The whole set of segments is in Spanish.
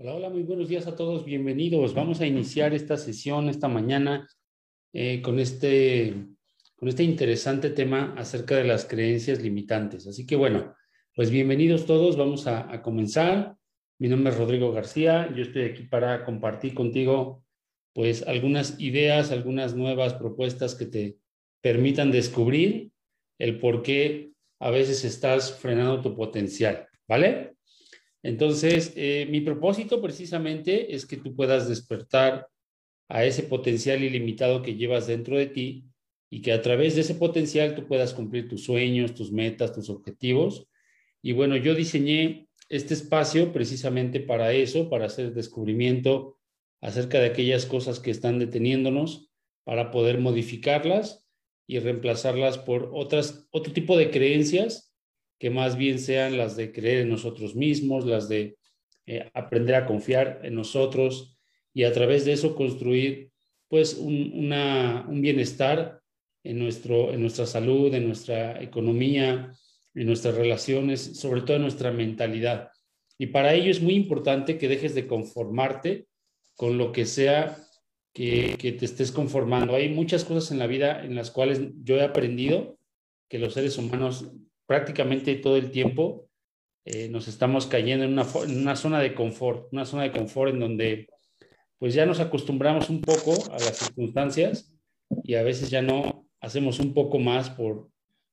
Hola, hola, muy buenos días a todos, bienvenidos. Vamos a iniciar esta sesión esta mañana eh, con, este, con este interesante tema acerca de las creencias limitantes. Así que bueno, pues bienvenidos todos, vamos a, a comenzar. Mi nombre es Rodrigo García, yo estoy aquí para compartir contigo pues algunas ideas, algunas nuevas propuestas que te permitan descubrir el por qué a veces estás frenando tu potencial, ¿vale? Entonces, eh, mi propósito precisamente es que tú puedas despertar a ese potencial ilimitado que llevas dentro de ti y que a través de ese potencial tú puedas cumplir tus sueños, tus metas, tus objetivos. Y bueno, yo diseñé este espacio precisamente para eso, para hacer descubrimiento acerca de aquellas cosas que están deteniéndonos, para poder modificarlas y reemplazarlas por otras, otro tipo de creencias que más bien sean las de creer en nosotros mismos, las de eh, aprender a confiar en nosotros y a través de eso construir pues un, bienestar en, nuestro, en nuestra salud, en nuestra economía, en nuestras relaciones, sobre todo en nuestra mentalidad. Y para ello es muy importante que dejes de conformarte con lo que sea que, te estés conformando. Hay muchas cosas en la vida en las cuales yo he aprendido que los seres humanos prácticamente todo el tiempo eh, nos estamos cayendo en una, zona de confort, una zona de confort en donde pues ya nos acostumbramos un poco a las circunstancias y a veces ya no hacemos un poco más por,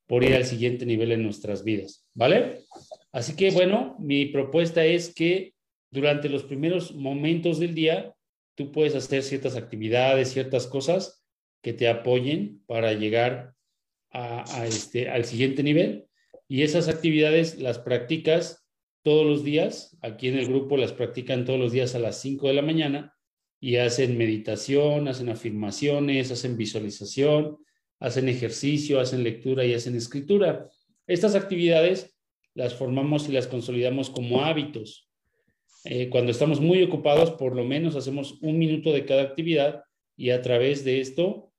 por ir al siguiente nivel en nuestras vidas, ¿vale? Así que bueno, mi propuesta es que durante los primeros momentos del día tú puedes hacer ciertas actividades, ciertas cosas que te apoyen para llegar a este, al siguiente nivel y esas actividades las practicas todos los días. Aquí en el grupo las practican todos los días a las 5 de la mañana y hacen meditación, hacen afirmaciones, hacen visualización, hacen ejercicio, hacen lectura y hacen escritura. Estas actividades las formamos y las consolidamos como hábitos. Eh, cuando estamos muy ocupados, por lo menos hacemos un minuto de cada actividad y a través de esto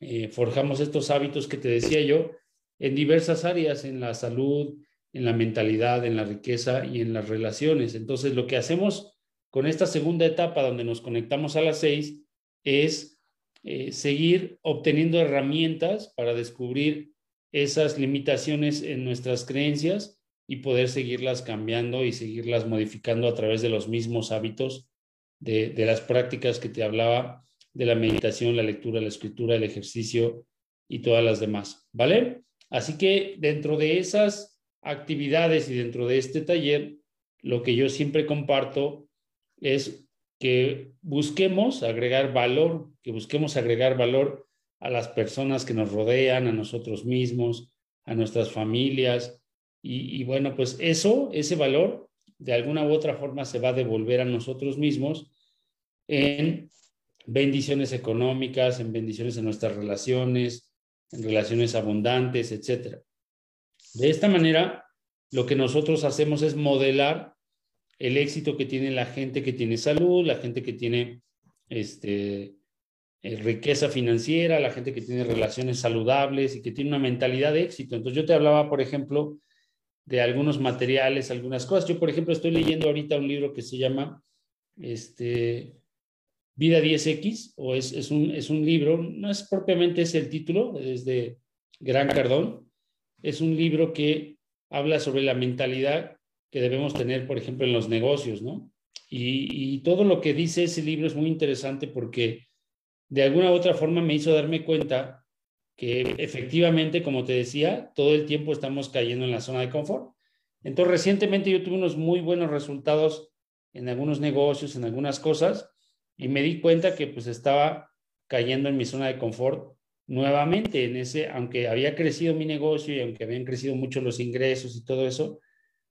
eh, forjamos estos hábitos que te decía yo, en diversas áreas, en la salud, en la mentalidad, en la riqueza y en las relaciones. Entonces, lo que hacemos con esta segunda etapa donde nos conectamos a las seis es eh, seguir obteniendo herramientas para descubrir esas limitaciones en nuestras creencias y poder seguirlas cambiando y seguirlas modificando a través de los mismos hábitos de, de las prácticas que te hablaba de la meditación, la lectura, la escritura, el ejercicio y todas las demás. ¿Vale? Así que dentro de esas actividades y dentro de este taller, lo que yo siempre comparto es que busquemos agregar valor, que busquemos agregar valor a las personas que nos rodean, a nosotros mismos, a nuestras familias. Y, bueno, pues eso, ese valor, de alguna u otra forma se va a devolver a nosotros mismos en bendiciones económicas, en bendiciones en nuestras relaciones, relaciones abundantes, etc. De esta manera, lo que nosotros hacemos es modelar el éxito que tiene la gente que tiene salud, la gente que tiene este, eh, riqueza financiera, la gente que tiene relaciones saludables y que tiene una mentalidad de éxito. Entonces yo te hablaba, por ejemplo, de algunos materiales, algunas cosas. Yo, por ejemplo, estoy leyendo ahorita un libro que se llama este, Vida 10X, o es, es, un, es un libro, no es propiamente es el título, es de Gran Cardón, es un libro que habla sobre la mentalidad que debemos tener, por ejemplo, en los negocios, ¿no? Y, y todo lo que dice ese libro es muy interesante porque de alguna u otra forma me hizo darme cuenta que efectivamente, como te decía, todo el tiempo estamos cayendo en la zona de confort. Entonces, recientemente yo tuve unos muy buenos resultados en algunos negocios, en algunas cosas, y me di cuenta que pues estaba cayendo en mi zona de confort nuevamente en ese, aunque había crecido mi negocio y aunque habían crecido mucho los ingresos y todo eso,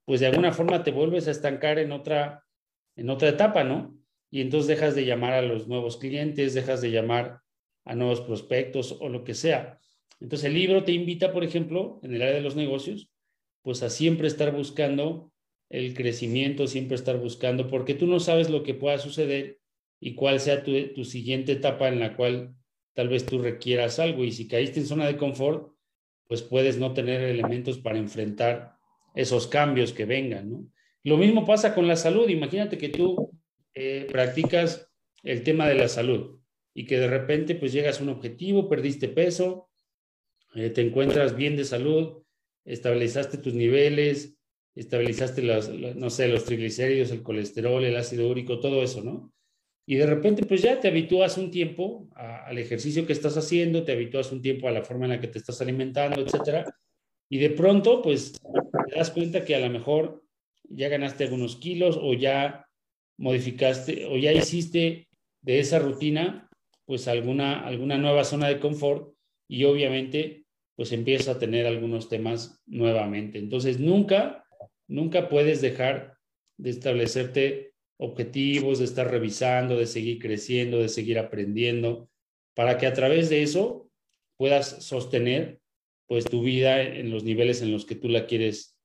pues de alguna forma te vuelves a estancar en otra, en otra etapa, ¿no? Y entonces dejas de llamar a los nuevos clientes, dejas de llamar a nuevos prospectos o lo que sea. Entonces el libro te invita, por ejemplo, en el área de los negocios, pues a siempre estar buscando el crecimiento, siempre estar buscando, porque tú no sabes lo que pueda suceder y cuál sea tu, siguiente etapa en la cual tal vez tú requieras algo. Y si caíste en zona de confort, pues puedes no tener elementos para enfrentar esos cambios que vengan, ¿no? Lo mismo pasa con la salud. Imagínate que tú eh, practicas el tema de la salud y que de repente pues llegas a un objetivo, perdiste peso, eh, te encuentras bien de salud, estabilizaste tus niveles, estabilizaste los, no sé, los triglicéridos, el colesterol, el ácido úrico, todo eso, ¿no? Y de repente, pues ya te habitúas un tiempo al ejercicio que estás haciendo, te habitúas un tiempo a la forma en la que te estás alimentando, etcétera. Y de pronto, pues te das cuenta que a lo mejor ya ganaste algunos kilos o ya modificaste o ya hiciste de esa rutina, pues alguna, alguna nueva zona de confort y obviamente, pues empiezas a tener algunos temas nuevamente. Entonces, nunca, nunca puedes dejar de establecerte objetivos, de estar revisando, de seguir creciendo, de seguir aprendiendo, para que a través de eso puedas sostener pues tu vida en los niveles en los que tú la quieres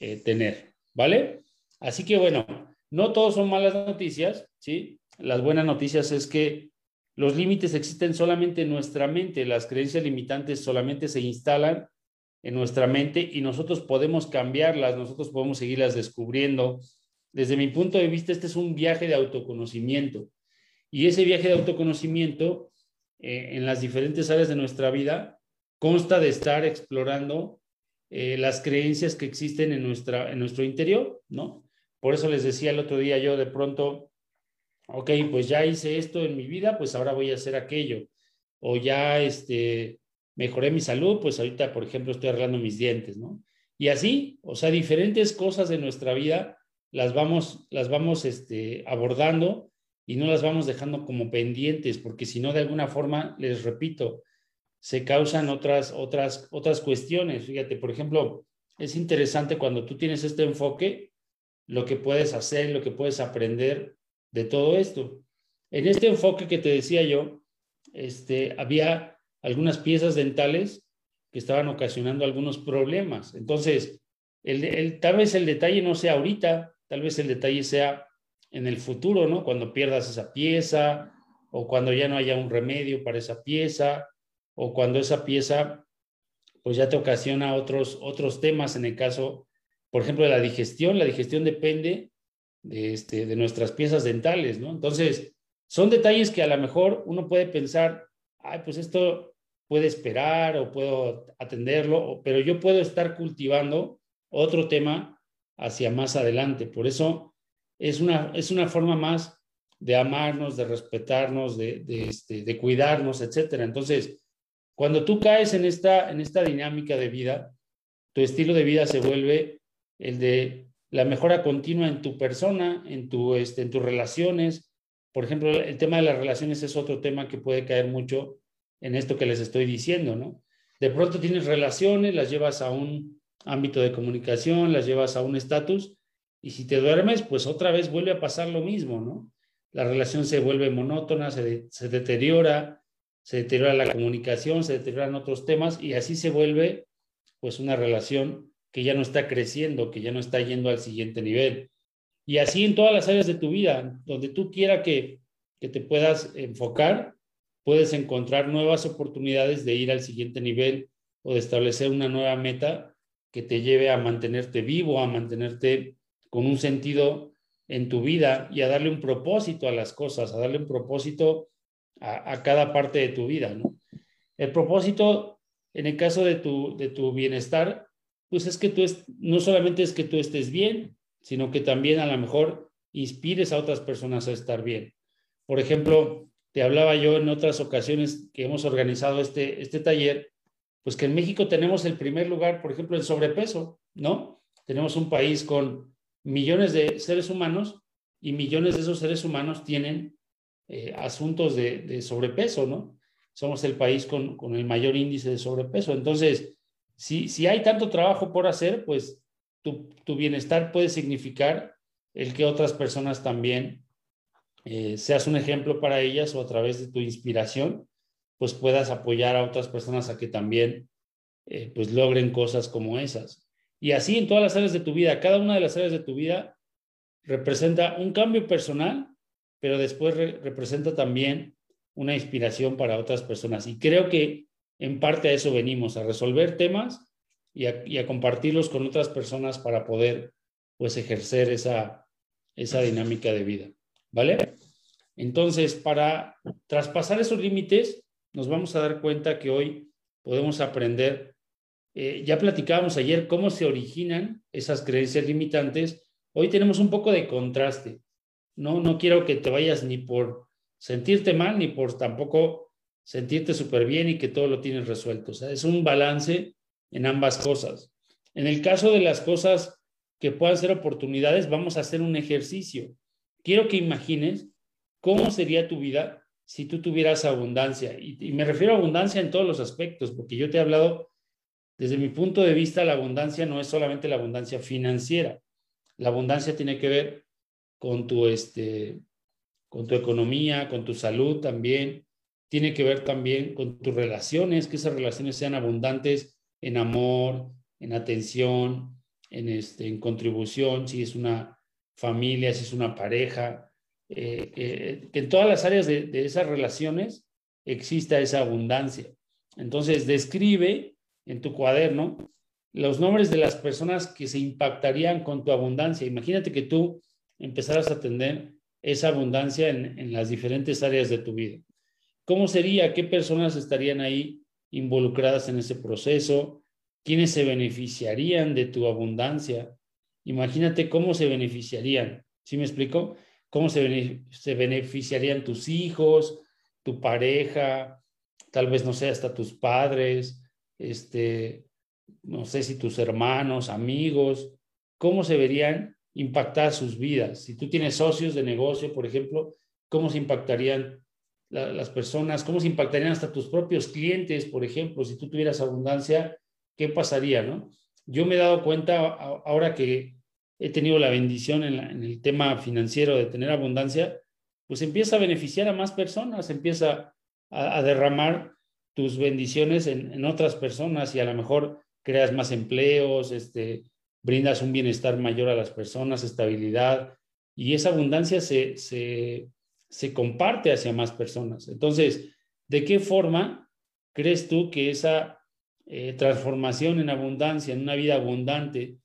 eh, tener, ¿vale? Así que bueno, no todos son malas noticias, ¿sí? Las buenas noticias es que los límites existen solamente en nuestra mente, las creencias limitantes solamente se instalan en nuestra mente y nosotros podemos cambiarlas, nosotros podemos seguirlas descubriendo, desde mi punto de vista, este es un viaje de autoconocimiento. Y ese viaje de autoconocimiento eh, en las diferentes áreas de nuestra vida consta de estar explorando eh, las creencias que existen en, nuestra, en nuestro interior, ¿no? Por eso les decía el otro día yo de pronto, ok, pues ya hice esto en mi vida, pues ahora voy a hacer aquello. O ya este, mejoré mi salud, pues ahorita, por ejemplo, estoy arreglando mis dientes, ¿no? Y así, o sea, diferentes cosas de nuestra vida las vamos, las vamos este, abordando y no las vamos dejando como pendientes, porque si no, de alguna forma, les repito, se causan otras, otras, otras cuestiones. Fíjate, por ejemplo, es interesante cuando tú tienes este enfoque, lo que puedes hacer, lo que puedes aprender de todo esto. En este enfoque que te decía yo, este, había algunas piezas dentales que estaban ocasionando algunos problemas. Entonces, el, el, tal vez el detalle no sea ahorita, Tal vez el detalle sea en el futuro, ¿no? Cuando pierdas esa pieza o cuando ya no haya un remedio para esa pieza o cuando esa pieza pues ya te ocasiona otros, otros temas en el caso, por ejemplo, de la digestión. La digestión depende de, este, de nuestras piezas dentales, ¿no? Entonces, son detalles que a lo mejor uno puede pensar, ay, pues esto puede esperar o puedo atenderlo, pero yo puedo estar cultivando otro tema hacia más adelante. Por eso es una, es una forma más de amarnos, de respetarnos, de, de, este, cuidarnos, etcétera. Entonces, cuando tú caes en esta, en esta dinámica de vida, tu estilo de vida se vuelve el de la mejora continua en tu persona, en, tu, este, en tus relaciones. Por ejemplo, el tema de las relaciones es otro tema que puede caer mucho en esto que les estoy diciendo, ¿no? De pronto tienes relaciones, las llevas a un, ámbito de comunicación, las llevas a un estatus y si te duermes, pues otra vez vuelve a pasar lo mismo, ¿no? La relación se vuelve monótona, se, deteriora, se deteriora la comunicación, se deterioran otros temas y así se vuelve pues una relación que ya no está creciendo, que ya no está yendo al siguiente nivel. Y así en todas las áreas de tu vida, donde tú quieras que, que te puedas enfocar, puedes encontrar nuevas oportunidades de ir al siguiente nivel o de establecer una nueva meta que te lleve a mantenerte vivo, a mantenerte con un sentido en tu vida y a darle un propósito a las cosas, a darle un propósito a, cada parte de tu vida. El propósito, en el caso de tu, de tu bienestar, pues es que tú no solamente es que tú estés bien, sino que también a lo mejor inspires a otras personas a estar bien. Por ejemplo, te hablaba yo en otras ocasiones que hemos organizado este, este taller pues que en México tenemos el primer lugar, por ejemplo, en sobrepeso, ¿no? Tenemos un país con millones de seres humanos y millones de esos seres humanos tienen eh, asuntos de, sobrepeso, ¿no? Somos el país con, el mayor índice de sobrepeso. Entonces, si, hay tanto trabajo por hacer, pues tu, bienestar puede significar el que otras personas también eh, seas un ejemplo para ellas o a través de tu inspiración pues puedas apoyar a otras personas a que también eh, pues logren cosas como esas. Y así en todas las áreas de tu vida, cada una de las áreas de tu vida representa un cambio personal, pero después representa también una inspiración para otras personas. Y creo que en parte a eso venimos, a resolver temas y a, compartirlos con otras personas para poder pues ejercer esa, esa dinámica de vida. ¿vale? Entonces, para traspasar esos límites, nos vamos a dar cuenta que hoy podemos aprender, eh, ya platicábamos ayer cómo se originan esas creencias limitantes, hoy tenemos un poco de contraste, ¿no? No quiero que te vayas ni por sentirte mal, ni por tampoco sentirte súper bien y que todo lo tienes resuelto. Es un balance en ambas cosas. En el caso de las cosas que puedan ser oportunidades, vamos a hacer un ejercicio. Quiero que imagines cómo sería tu vida si tú tuvieras abundancia. Y, me refiero a abundancia en todos los aspectos, porque yo te he hablado, desde mi punto de vista, la abundancia no es solamente la abundancia financiera. La abundancia tiene que ver con tu, este, con tu economía, con tu salud también. Tiene que ver también con tus relaciones, que esas relaciones sean abundantes en amor, en atención, en, este, en contribución, si es una familia, si es una pareja, eh, que en todas las áreas de, de, esas relaciones exista esa abundancia. Entonces, describe en tu cuaderno los nombres de las personas que se impactarían con tu abundancia. Imagínate que tú empezaras a tener esa abundancia en, en las diferentes áreas de tu vida. ¿Cómo sería? ¿Qué personas estarían ahí involucradas en ese proceso? ¿Quiénes se beneficiarían de tu abundancia? Imagínate cómo se beneficiarían. ¿Sí me explico? ¿Cómo se, se beneficiarían tus hijos, tu pareja, tal vez, no sé, hasta tus padres, este, no sé si tus hermanos, amigos, cómo se verían impactadas sus vidas. Si tú tienes socios de negocio, por ejemplo, cómo se impactarían las personas, cómo se impactarían hasta tus propios clientes, por ejemplo, si tú tuvieras abundancia, ¿qué pasaría, no? Yo me he dado cuenta ahora que he tenido la bendición en, el tema financiero de tener abundancia, pues empieza a beneficiar a más personas, empieza a, derramar tus bendiciones en, otras personas y a lo mejor creas más empleos, este, brindas un bienestar mayor a las personas, estabilidad, y esa abundancia se, se, se comparte hacia más personas. Entonces, ¿de qué forma crees tú que esa eh, transformación en abundancia, en una vida abundante,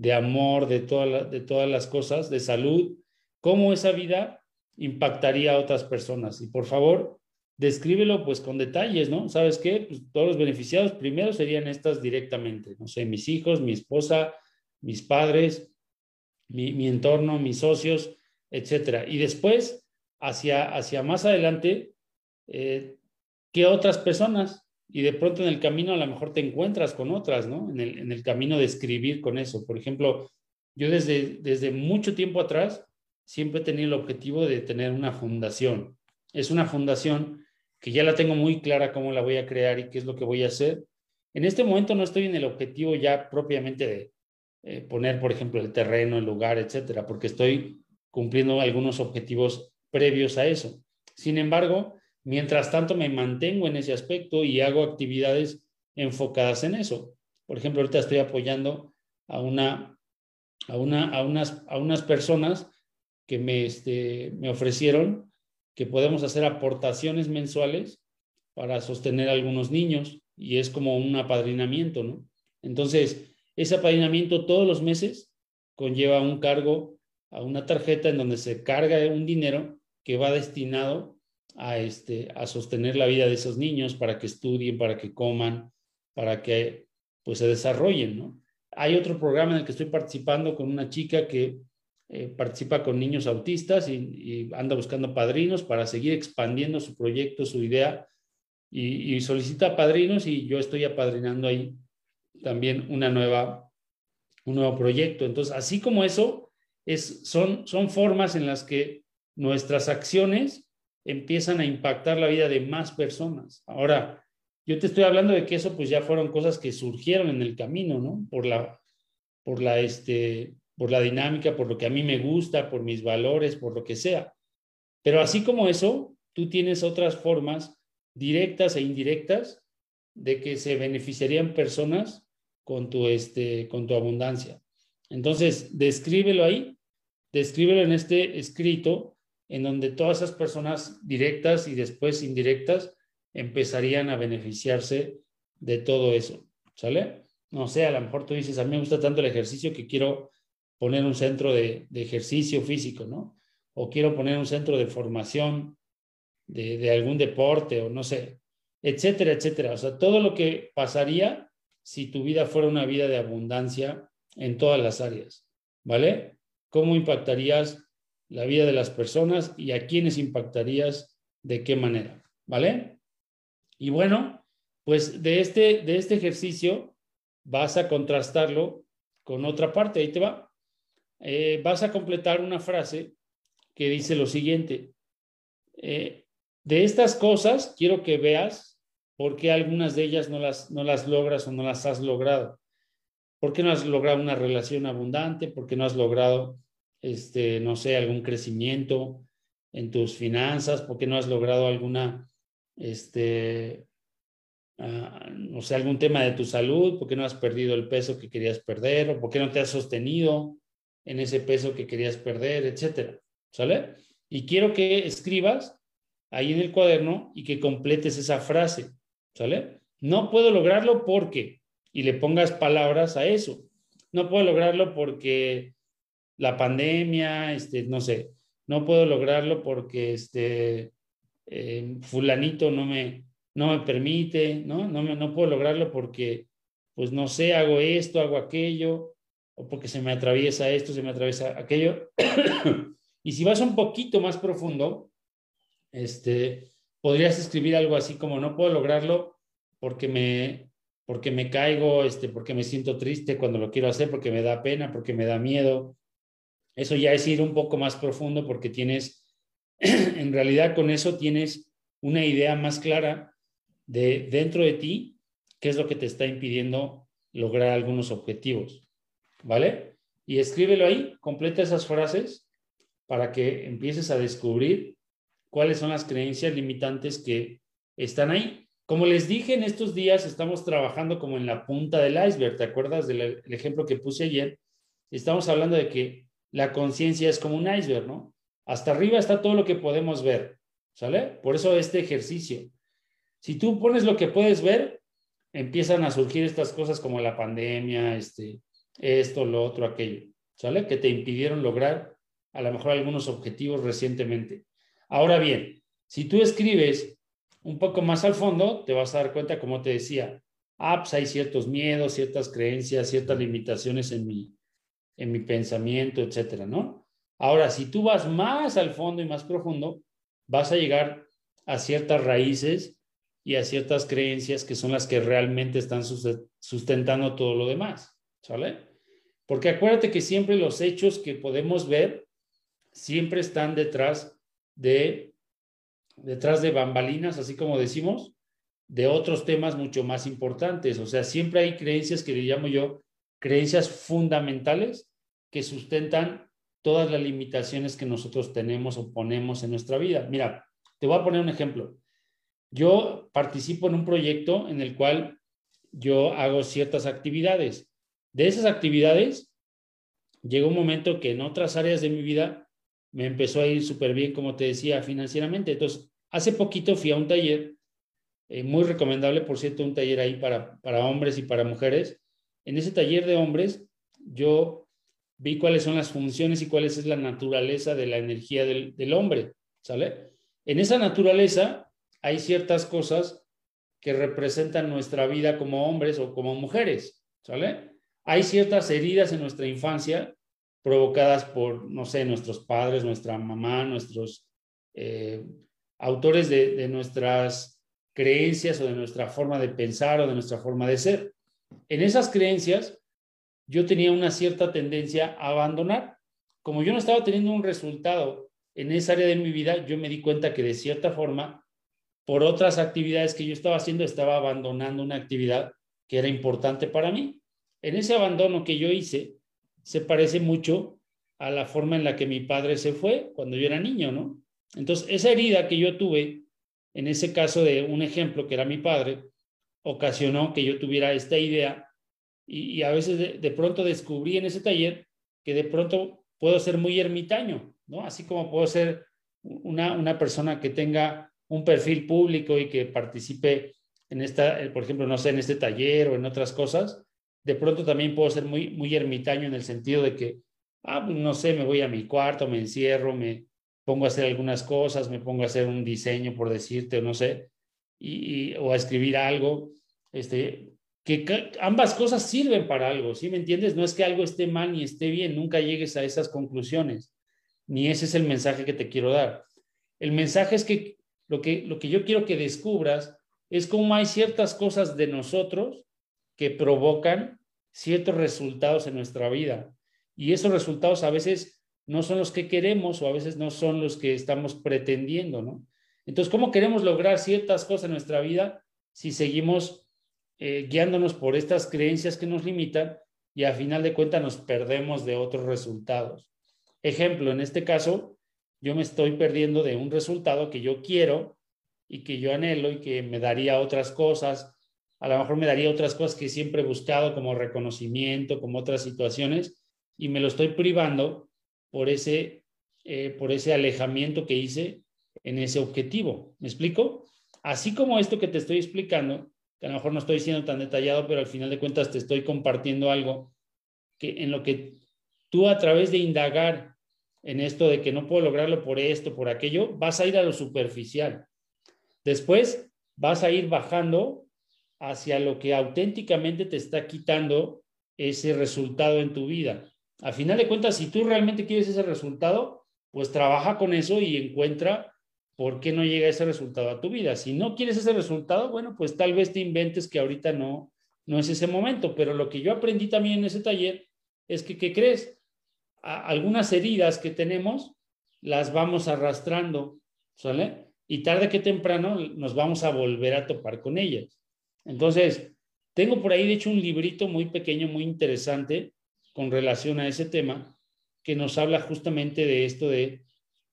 de amor, de, de todas las cosas, de salud, cómo esa vida impactaría a otras personas? Y por favor, descríbelo pues con detalles, ¿no? ¿Sabes qué? Pues, todos los beneficiados primero serían estas directamente, no sé, mis hijos, mi esposa, mis padres, mi, entorno, mis socios, etcétera. Y después, hacia, hacia más adelante, eh, ¿qué otras personas? Y de pronto en el camino a lo mejor te encuentras con otras, ¿no? En el, en el camino de escribir con eso. Por ejemplo, yo desde, desde mucho tiempo atrás siempre he tenido el objetivo de tener una fundación. Es una fundación que ya la tengo muy clara cómo la voy a crear y qué es lo que voy a hacer. En este momento no estoy en el objetivo ya propiamente de, eh, poner, por ejemplo, el terreno, el lugar, etcétera, porque estoy cumpliendo algunos objetivos previos a eso. Sin embargo, mientras tanto me mantengo en ese aspecto y hago actividades enfocadas en eso. Por ejemplo, ahorita estoy apoyando a una a, una, a, unas, a unas personas que me, este, me ofrecieron que podemos hacer aportaciones mensuales para sostener a algunos niños y es como un apadrinamiento, ¿no? Entonces, ese apadrinamiento todos los meses conlleva un cargo a una tarjeta en donde se carga un dinero que va destinado a, este, a sostener la vida de esos niños para que estudien, para que coman, para que pues se desarrollen, ¿no? Hay otro programa en el que estoy participando con una chica que eh, participa con niños autistas y, anda buscando padrinos para seguir expandiendo su proyecto, su idea y, y solicita padrinos y yo estoy apadrinando ahí también una nueva, un nuevo proyecto. Entonces, así como eso, es, son, son formas en las que nuestras acciones empiezan a impactar la vida de más personas. Ahora, yo te estoy hablando de que eso pues ya fueron cosas que surgieron en el camino, ¿no? Por la, por la, este, por la dinámica, por lo que a mí me gusta, por mis valores, por lo que sea. Pero así como eso, tú tienes otras formas directas e indirectas de que se beneficiarían personas con tu, este, con tu abundancia. Entonces, descríbelo ahí, descríbelo en este escrito, en donde todas esas personas directas y después indirectas empezarían a beneficiarse de todo eso. ¿Sale? No sé, a lo mejor tú dices, a mí me gusta tanto el ejercicio que quiero poner un centro de, ejercicio físico, ¿no? o quiero poner un centro de formación de, de algún deporte o no sé, etcétera, etcétera. O sea, todo lo que pasaría si tu vida fuera una vida de abundancia en todas las áreas, ¿vale? ¿Cómo impactarías la vida de las personas y a quiénes impactarías de qué manera, ¿vale? Y bueno, pues de este, de este ejercicio vas a contrastarlo con otra parte, ahí te va. Eh, vas a completar una frase que dice lo siguiente, eh, de estas cosas quiero que veas por qué algunas de ellas no las, no las logras o no las has logrado. ¿Por qué no has logrado una relación abundante? ¿Por qué no has logrado, este, no sé, algún crecimiento en tus finanzas? ¿Por qué no has logrado alguna, este, uh, no sé, algún tema de tu salud? ¿Por qué no has perdido el peso que querías perder? ¿O por qué no te has sostenido en ese peso que querías perder, etcétera? ¿Sale? Y quiero que escribas ahí en el cuaderno y que completes esa frase, ¿sale? No puedo lograrlo porque, y le pongas palabras a eso. No puedo lograrlo porque la pandemia, este, no sé, no puedo lograrlo porque este, eh, fulanito no me, no me permite, ¿no? No, me, no puedo lograrlo porque, pues no sé, hago esto, hago aquello, o porque se me atraviesa esto, se me atraviesa aquello. y si vas un poquito más profundo, este, podrías escribir algo así como, no puedo lograrlo porque me, porque me caigo, este, porque me siento triste cuando lo quiero hacer, porque me da pena, porque me da miedo. Eso ya es ir un poco más profundo porque tienes, en realidad con eso tienes una idea más clara de dentro de ti qué es lo que te está impidiendo lograr algunos objetivos. ¿Vale? Y escríbelo ahí, completa esas frases para que empieces a descubrir cuáles son las creencias limitantes que están ahí. Como les dije, en estos días estamos trabajando como en la punta del iceberg. ¿Te acuerdas del ejemplo que puse ayer? Estamos hablando de que la conciencia es como un iceberg, ¿no? Hasta arriba está todo lo que podemos ver, ¿sale? Por eso este ejercicio. Si tú pones lo que puedes ver, empiezan a surgir estas cosas como la pandemia, este, esto, lo otro, aquello, ¿sale? Que te impidieron lograr a lo mejor algunos objetivos recientemente. Ahora bien, si tú escribes un poco más al fondo, te vas a dar cuenta, como te decía, ah, pues hay ciertos miedos, ciertas creencias, ciertas limitaciones en mi, en mi pensamiento, etcétera, ¿no? Ahora, si tú vas más al fondo y más profundo, vas a llegar a ciertas raíces y a ciertas creencias que son las que realmente están sustentando todo lo demás, ¿sale? Porque acuérdate que siempre los hechos que podemos ver siempre están detrás de, detrás de bambalinas, así como decimos, de otros temas mucho más importantes. O sea, siempre hay creencias que le llamo yo creencias fundamentales que sustentan todas las limitaciones que nosotros tenemos o ponemos en nuestra vida. Mira, te voy a poner un ejemplo. Yo participo en un proyecto en el cual yo hago ciertas actividades. De esas actividades, llega un momento que en otras áreas de mi vida me empezó a ir súper bien, como te decía, financieramente. Entonces, hace poquito fui a un taller, eh, muy recomendable, por cierto, un taller ahí para, para hombres y para mujeres. En ese taller de hombres, yo vi cuáles son las funciones y cuál es la naturaleza de la energía del, hombre, ¿sale? En esa naturaleza hay ciertas cosas que representan nuestra vida como hombres o como mujeres, ¿sale? Hay ciertas heridas en nuestra infancia provocadas por, no sé, nuestros padres, nuestra mamá, nuestros eh, autores de, nuestras creencias o de nuestra forma de pensar o de nuestra forma de ser. En esas creencias, yo tenía una cierta tendencia a abandonar. Como yo no estaba teniendo un resultado en esa área de mi vida, yo me di cuenta que de cierta forma, por otras actividades que yo estaba haciendo, estaba abandonando una actividad que era importante para mí. En ese abandono que yo hice, se parece mucho a la forma en la que mi padre se fue cuando yo era niño, ¿no? Entonces, esa herida que yo tuve, en ese caso de un ejemplo que era mi padre, ocasionó que yo tuviera esta idea y, a veces de, pronto descubrí en ese taller que de pronto puedo ser muy ermitaño, ¿no? Así como puedo ser una, una persona que tenga un perfil público y que participe en esta, por ejemplo, no sé, en este taller o en otras cosas, de pronto también puedo ser muy, muy ermitaño en el sentido de que, ah, pues, no sé, me voy a mi cuarto, me encierro, me, pongo a hacer algunas cosas, me pongo a hacer un diseño, por decirte, o no sé, y, o a escribir algo, este, que, ambas cosas sirven para algo, ¿sí me entiendes? No es que algo esté mal ni esté bien, nunca llegues a esas conclusiones, ni ese es el mensaje que te quiero dar. El mensaje es que lo que, lo que yo quiero que descubras es cómo hay ciertas cosas de nosotros que provocan ciertos resultados en nuestra vida. Y esos resultados a veces no son los que queremos o a veces no son los que estamos pretendiendo, ¿no? Entonces, ¿cómo queremos lograr ciertas cosas en nuestra vida si seguimos eh, guiándonos por estas creencias que nos limitan y a final de cuentas nos perdemos de otros resultados? Ejemplo, en este caso, yo me estoy perdiendo de un resultado que yo quiero y que yo anhelo y que me daría otras cosas, a lo mejor me daría otras cosas que siempre he buscado como reconocimiento, como otras situaciones, y me lo estoy privando por ese, eh, por ese alejamiento que hice en ese objetivo. ¿Me explico? Así como esto que te estoy explicando, que a lo mejor no estoy siendo tan detallado, pero al final de cuentas te estoy compartiendo algo que en lo que tú a través de indagar en esto de que no puedo lograrlo por esto, por aquello, vas a ir a lo superficial. Después vas a ir bajando hacia lo que auténticamente te está quitando ese resultado en tu vida. A final de cuentas, si tú realmente quieres ese resultado, pues trabaja con eso y encuentra por qué no llega ese resultado a tu vida. Si no quieres ese resultado, bueno, pues tal vez te inventes que ahorita no, no es ese momento. Pero lo que yo aprendí también en ese taller es que, ¿qué crees? algunas heridas que tenemos las vamos arrastrando, ¿sale? Y tarde que temprano nos vamos a volver a topar con ellas. Entonces, tengo por ahí, de hecho, un librito muy pequeño, muy interesante con relación a ese tema, que nos habla justamente de esto de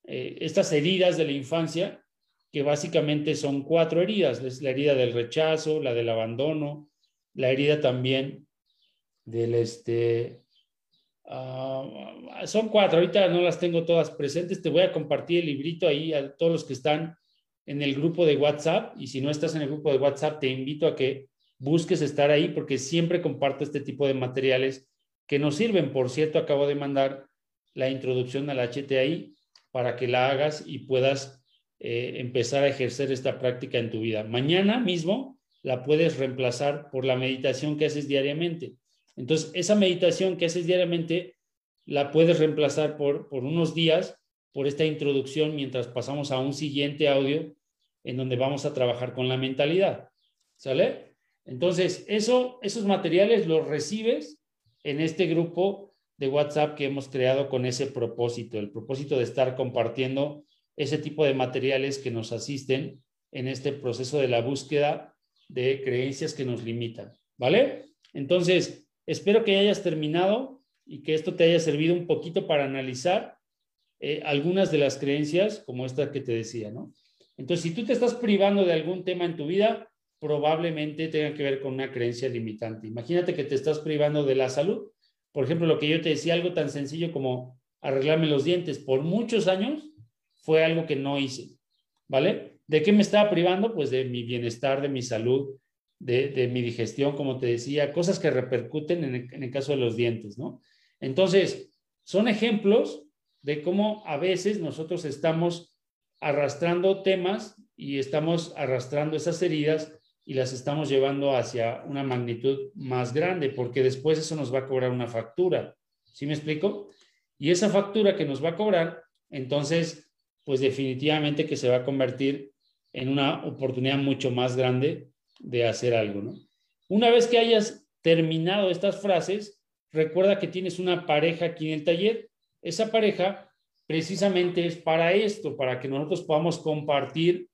eh, estas heridas de la infancia, que básicamente son cuatro heridas. Es la herida del rechazo, la del abandono, la herida también del, este, Ah, son cuatro, ahorita no las tengo todas presentes. Te voy a compartir el librito ahí a todos los que están en el grupo de WhatsApp. Y si no estás en el grupo de WhatsApp, te invito a que busques estar ahí porque siempre comparto este tipo de materiales que nos sirven. Por cierto, acabo de mandar la introducción al HTI para que la hagas y puedas eh, empezar a ejercer esta práctica en tu vida. Mañana mismo la puedes reemplazar por la meditación que haces diariamente. Entonces, esa meditación que haces diariamente la puedes reemplazar por, por unos días, por esta introducción, mientras pasamos a un siguiente audio en donde vamos a trabajar con la mentalidad. ¿Sale? Entonces, eso, esos materiales los recibes en este grupo de WhatsApp que hemos creado con ese propósito, el propósito de estar compartiendo ese tipo de materiales que nos asisten en este proceso de la búsqueda de creencias que nos limitan. ¿Vale? Entonces, Espero que hayas terminado y que esto te haya servido un poquito para analizar eh, algunas de las creencias como esta que te decía, ¿no? Entonces, si tú te estás privando de algún tema en tu vida, probablemente tenga que ver con una creencia limitante. Imagínate que te estás privando de la salud. Por ejemplo, lo que yo te decía, algo tan sencillo como arreglarme los dientes. Por muchos años fue algo que no hice, ¿vale? ¿De qué me estaba privando? Pues de mi bienestar, de mi salud, de, mi digestión, como te decía, cosas que repercuten en el, en el caso de los dientes, ¿no? Entonces, son ejemplos de cómo a veces nosotros estamos arrastrando temas y estamos arrastrando esas heridas y las estamos llevando hacia una magnitud más grande, porque después eso nos va a cobrar una factura. ¿Sí me explico? Y esa factura que nos va a cobrar, entonces, pues definitivamente que se va a convertir en una oportunidad mucho más grande de hacer algo, ¿no? Una vez que hayas terminado estas frases, recuerda que tienes una pareja aquí en el taller. Esa pareja precisamente es para esto, para que nosotros podamos compartir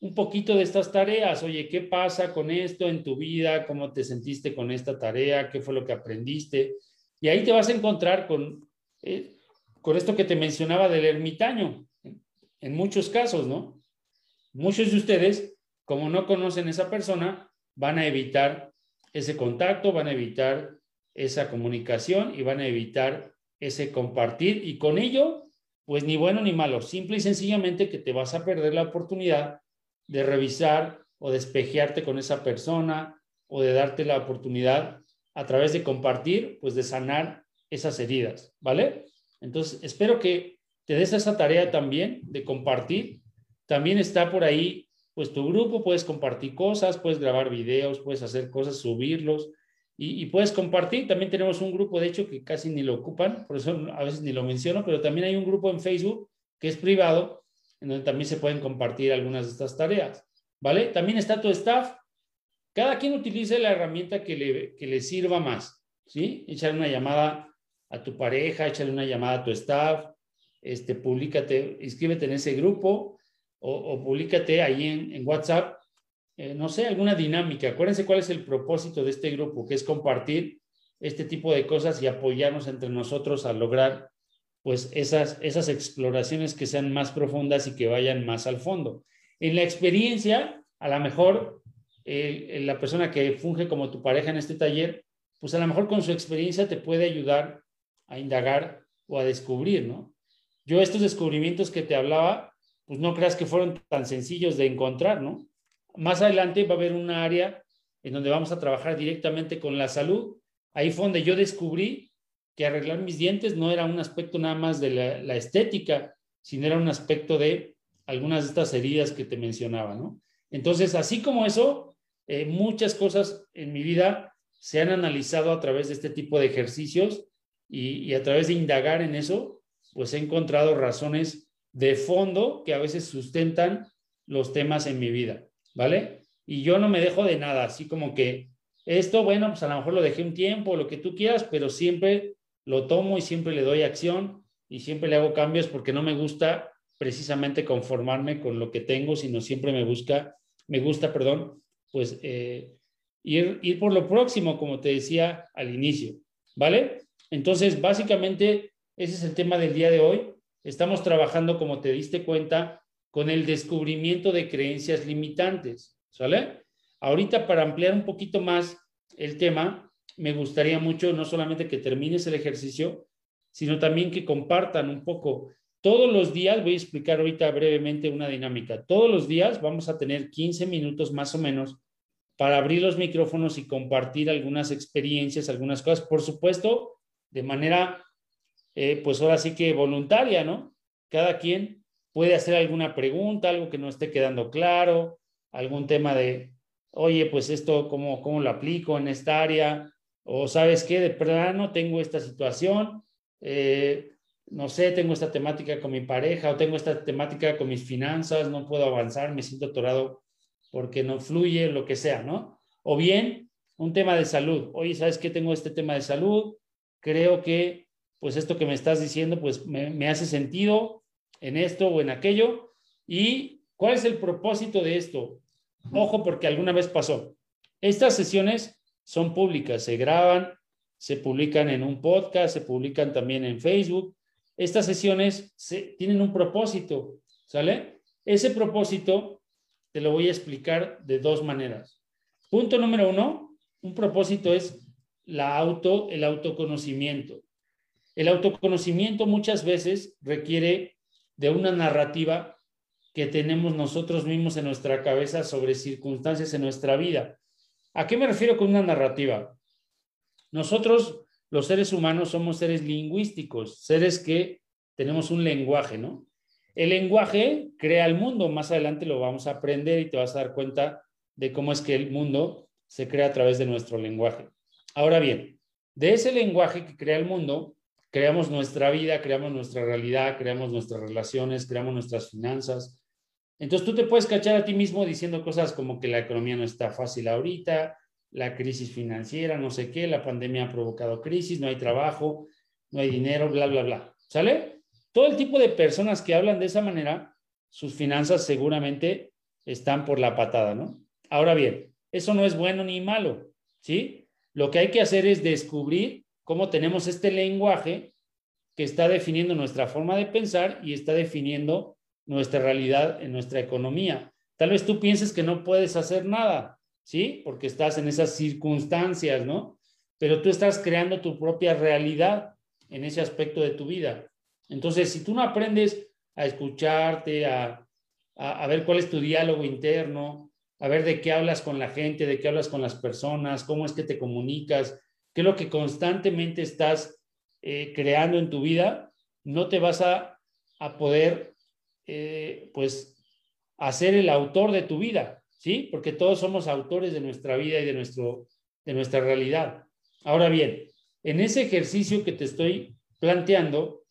un poquito de estas tareas. Oye, ¿qué pasa con esto en tu vida? ¿Cómo te sentiste con esta tarea? ¿Qué fue lo que aprendiste? Y ahí te vas a encontrar con, eh, con esto que te mencionaba del ermitaño, en muchos casos, ¿no? Muchos de ustedes como no conocen a esa persona, van a evitar ese contacto, van a evitar esa comunicación y van a evitar ese compartir y con ello, pues ni bueno ni malo, simple y sencillamente que te vas a perder la oportunidad de revisar o despejearte con esa persona o de darte la oportunidad a través de compartir, pues de sanar esas heridas, ¿vale? Entonces, espero que te des esa tarea también de compartir. También está por ahí, pues tu grupo, puedes compartir cosas, puedes grabar videos, puedes hacer cosas, subirlos y, y, puedes compartir. También tenemos un grupo, de hecho, que casi ni lo ocupan, por eso a veces ni lo menciono, pero también hay un grupo en Facebook que es privado, donde también se pueden compartir algunas de estas tareas, ¿vale? También está tu staff. Cada quien utilice la herramienta que le, que le sirva más, ¿sí? Echar una llamada a tu pareja, échale una llamada a tu staff, este, públicate, inscríbete en ese grupo o, o públicate ahí en, en WhatsApp eh, no sé, alguna dinámica. Acuérdense cuál es el propósito de este grupo, que es compartir este tipo de cosas y apoyarnos entre nosotros a lograr pues esas, esas exploraciones que sean más profundas y que vayan más al fondo. En la experiencia, a lo mejor eh, la persona que funge como tu pareja en este taller, pues a lo mejor con su experiencia te puede ayudar a indagar o a descubrir, ¿no? Yo estos descubrimientos que te hablaba, pues no creas que fueron tan sencillos de encontrar, ¿no? Más adelante va a haber un área en donde vamos a trabajar directamente con la salud. Ahí fue donde yo descubrí que arreglar mis dientes no era un aspecto nada más de la, estética, sino era un aspecto de algunas de estas heridas que te mencionaba, ¿no? Entonces, así como eso, eh, muchas cosas en mi vida se han analizado a través de este tipo de ejercicios y, y a través de indagar en eso, pues he encontrado razones de fondo que a veces sustentan los temas en mi vida. ¿vale? Y yo no me dejo de nada, así como que esto, bueno, pues a lo mejor lo dejé un tiempo, lo que tú quieras, pero siempre lo tomo y siempre le doy acción y siempre le hago cambios porque no me gusta precisamente conformarme con lo que tengo, sino siempre me busca, me gusta, perdón, pues eh, ir, ir por lo próximo, como te decía al inicio, ¿vale? Entonces, básicamente, ese es el tema del día de hoy. Estamos trabajando, como te diste cuenta, con el descubrimiento de creencias limitantes, ¿sale? Ahorita para ampliar un poquito más el tema, me gustaría mucho no solamente que termines el ejercicio, sino también que compartan un poco. Todos los días, voy a explicar ahorita brevemente una dinámica, todos los días vamos a tener 15 minutos más o menos para abrir los micrófonos y compartir algunas experiencias, algunas cosas, por supuesto, de manera, eh, pues ahora sí que voluntaria, ¿no? Cada quien puede hacer alguna pregunta, algo que no esté quedando claro, algún tema de, oye, pues esto, ¿cómo, cómo lo aplico en esta área? O sabes qué, de plano tengo esta situación, eh, no sé, tengo esta temática con mi pareja o tengo esta temática con mis finanzas, no puedo avanzar, me siento atorado porque no fluye, lo que sea, ¿no? O bien un tema de salud, oye, ¿sabes qué? Tengo este tema de salud, creo que pues esto que me estás diciendo pues me, me hace sentido, en esto o en aquello. ¿Y cuál es el propósito de esto? Ojo, porque alguna vez pasó. Estas sesiones son públicas, se graban, se publican en un podcast, se publican también en Facebook. Estas sesiones tienen un propósito, ¿sale? Ese propósito te lo voy a explicar de dos maneras. Punto número uno, un propósito es la auto, el autoconocimiento. El autoconocimiento muchas veces requiere de una narrativa que tenemos nosotros mismos en nuestra cabeza sobre circunstancias en nuestra vida. ¿A qué me refiero con una narrativa? Nosotros, los seres humanos, somos seres lingüísticos, seres que tenemos un lenguaje, ¿no? El lenguaje crea el mundo, más adelante lo vamos a aprender y te vas a dar cuenta de cómo es que el mundo se crea a través de nuestro lenguaje. Ahora bien, de ese lenguaje que crea el mundo, creamos nuestra vida, creamos nuestra realidad, creamos nuestras relaciones, creamos nuestras finanzas. Entonces tú te puedes cachar a ti mismo diciendo cosas como que la economía no está fácil ahorita, la crisis financiera, no sé qué, la pandemia ha provocado crisis, no hay trabajo, no hay dinero, bla, bla, bla. ¿Sale? Todo el tipo de personas que hablan de esa manera, sus finanzas seguramente están por la patada, ¿no? Ahora bien, eso no es bueno ni malo, ¿sí? Lo que hay que hacer es descubrir cómo tenemos este lenguaje que está definiendo nuestra forma de pensar y está definiendo nuestra realidad en nuestra economía. Tal vez tú pienses que no puedes hacer nada, ¿sí? Porque estás en esas circunstancias, ¿no? Pero tú estás creando tu propia realidad en ese aspecto de tu vida. Entonces, si tú no aprendes a escucharte, a, a, ver cuál es tu diálogo interno, a ver de qué hablas con la gente, de qué hablas con las personas, cómo es que te comunicas, qué es lo que constantemente estás eh, creando en tu vida, no te vas a a poder, eh, pues, hacer el autor de tu vida, ¿sí? Porque todos somos autores de nuestra vida y de, nuestro, de nuestra realidad. Ahora bien, en ese ejercicio que te estoy planteando,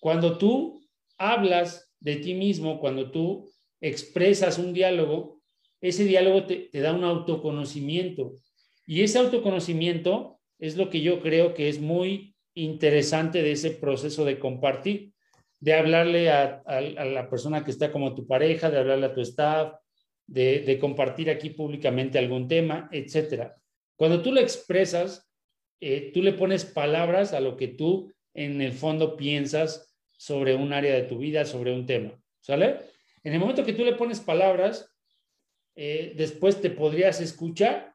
cuando tú hablas de ti mismo, cuando tú expresas un diálogo, ese diálogo te, da un autoconocimiento. Y ese autoconocimiento es lo que yo creo que es muy interesante de ese proceso de compartir, de hablarle a, la persona que está como tu pareja, de hablarle a tu staff, de, compartir aquí públicamente algún tema, etcétera. Cuando tú lo expresas, eh, tú le pones palabras a lo que tú en el fondo piensas sobre un área de tu vida, sobre un tema, ¿sale? En el momento que tú le pones palabras, eh, después te podrías escuchar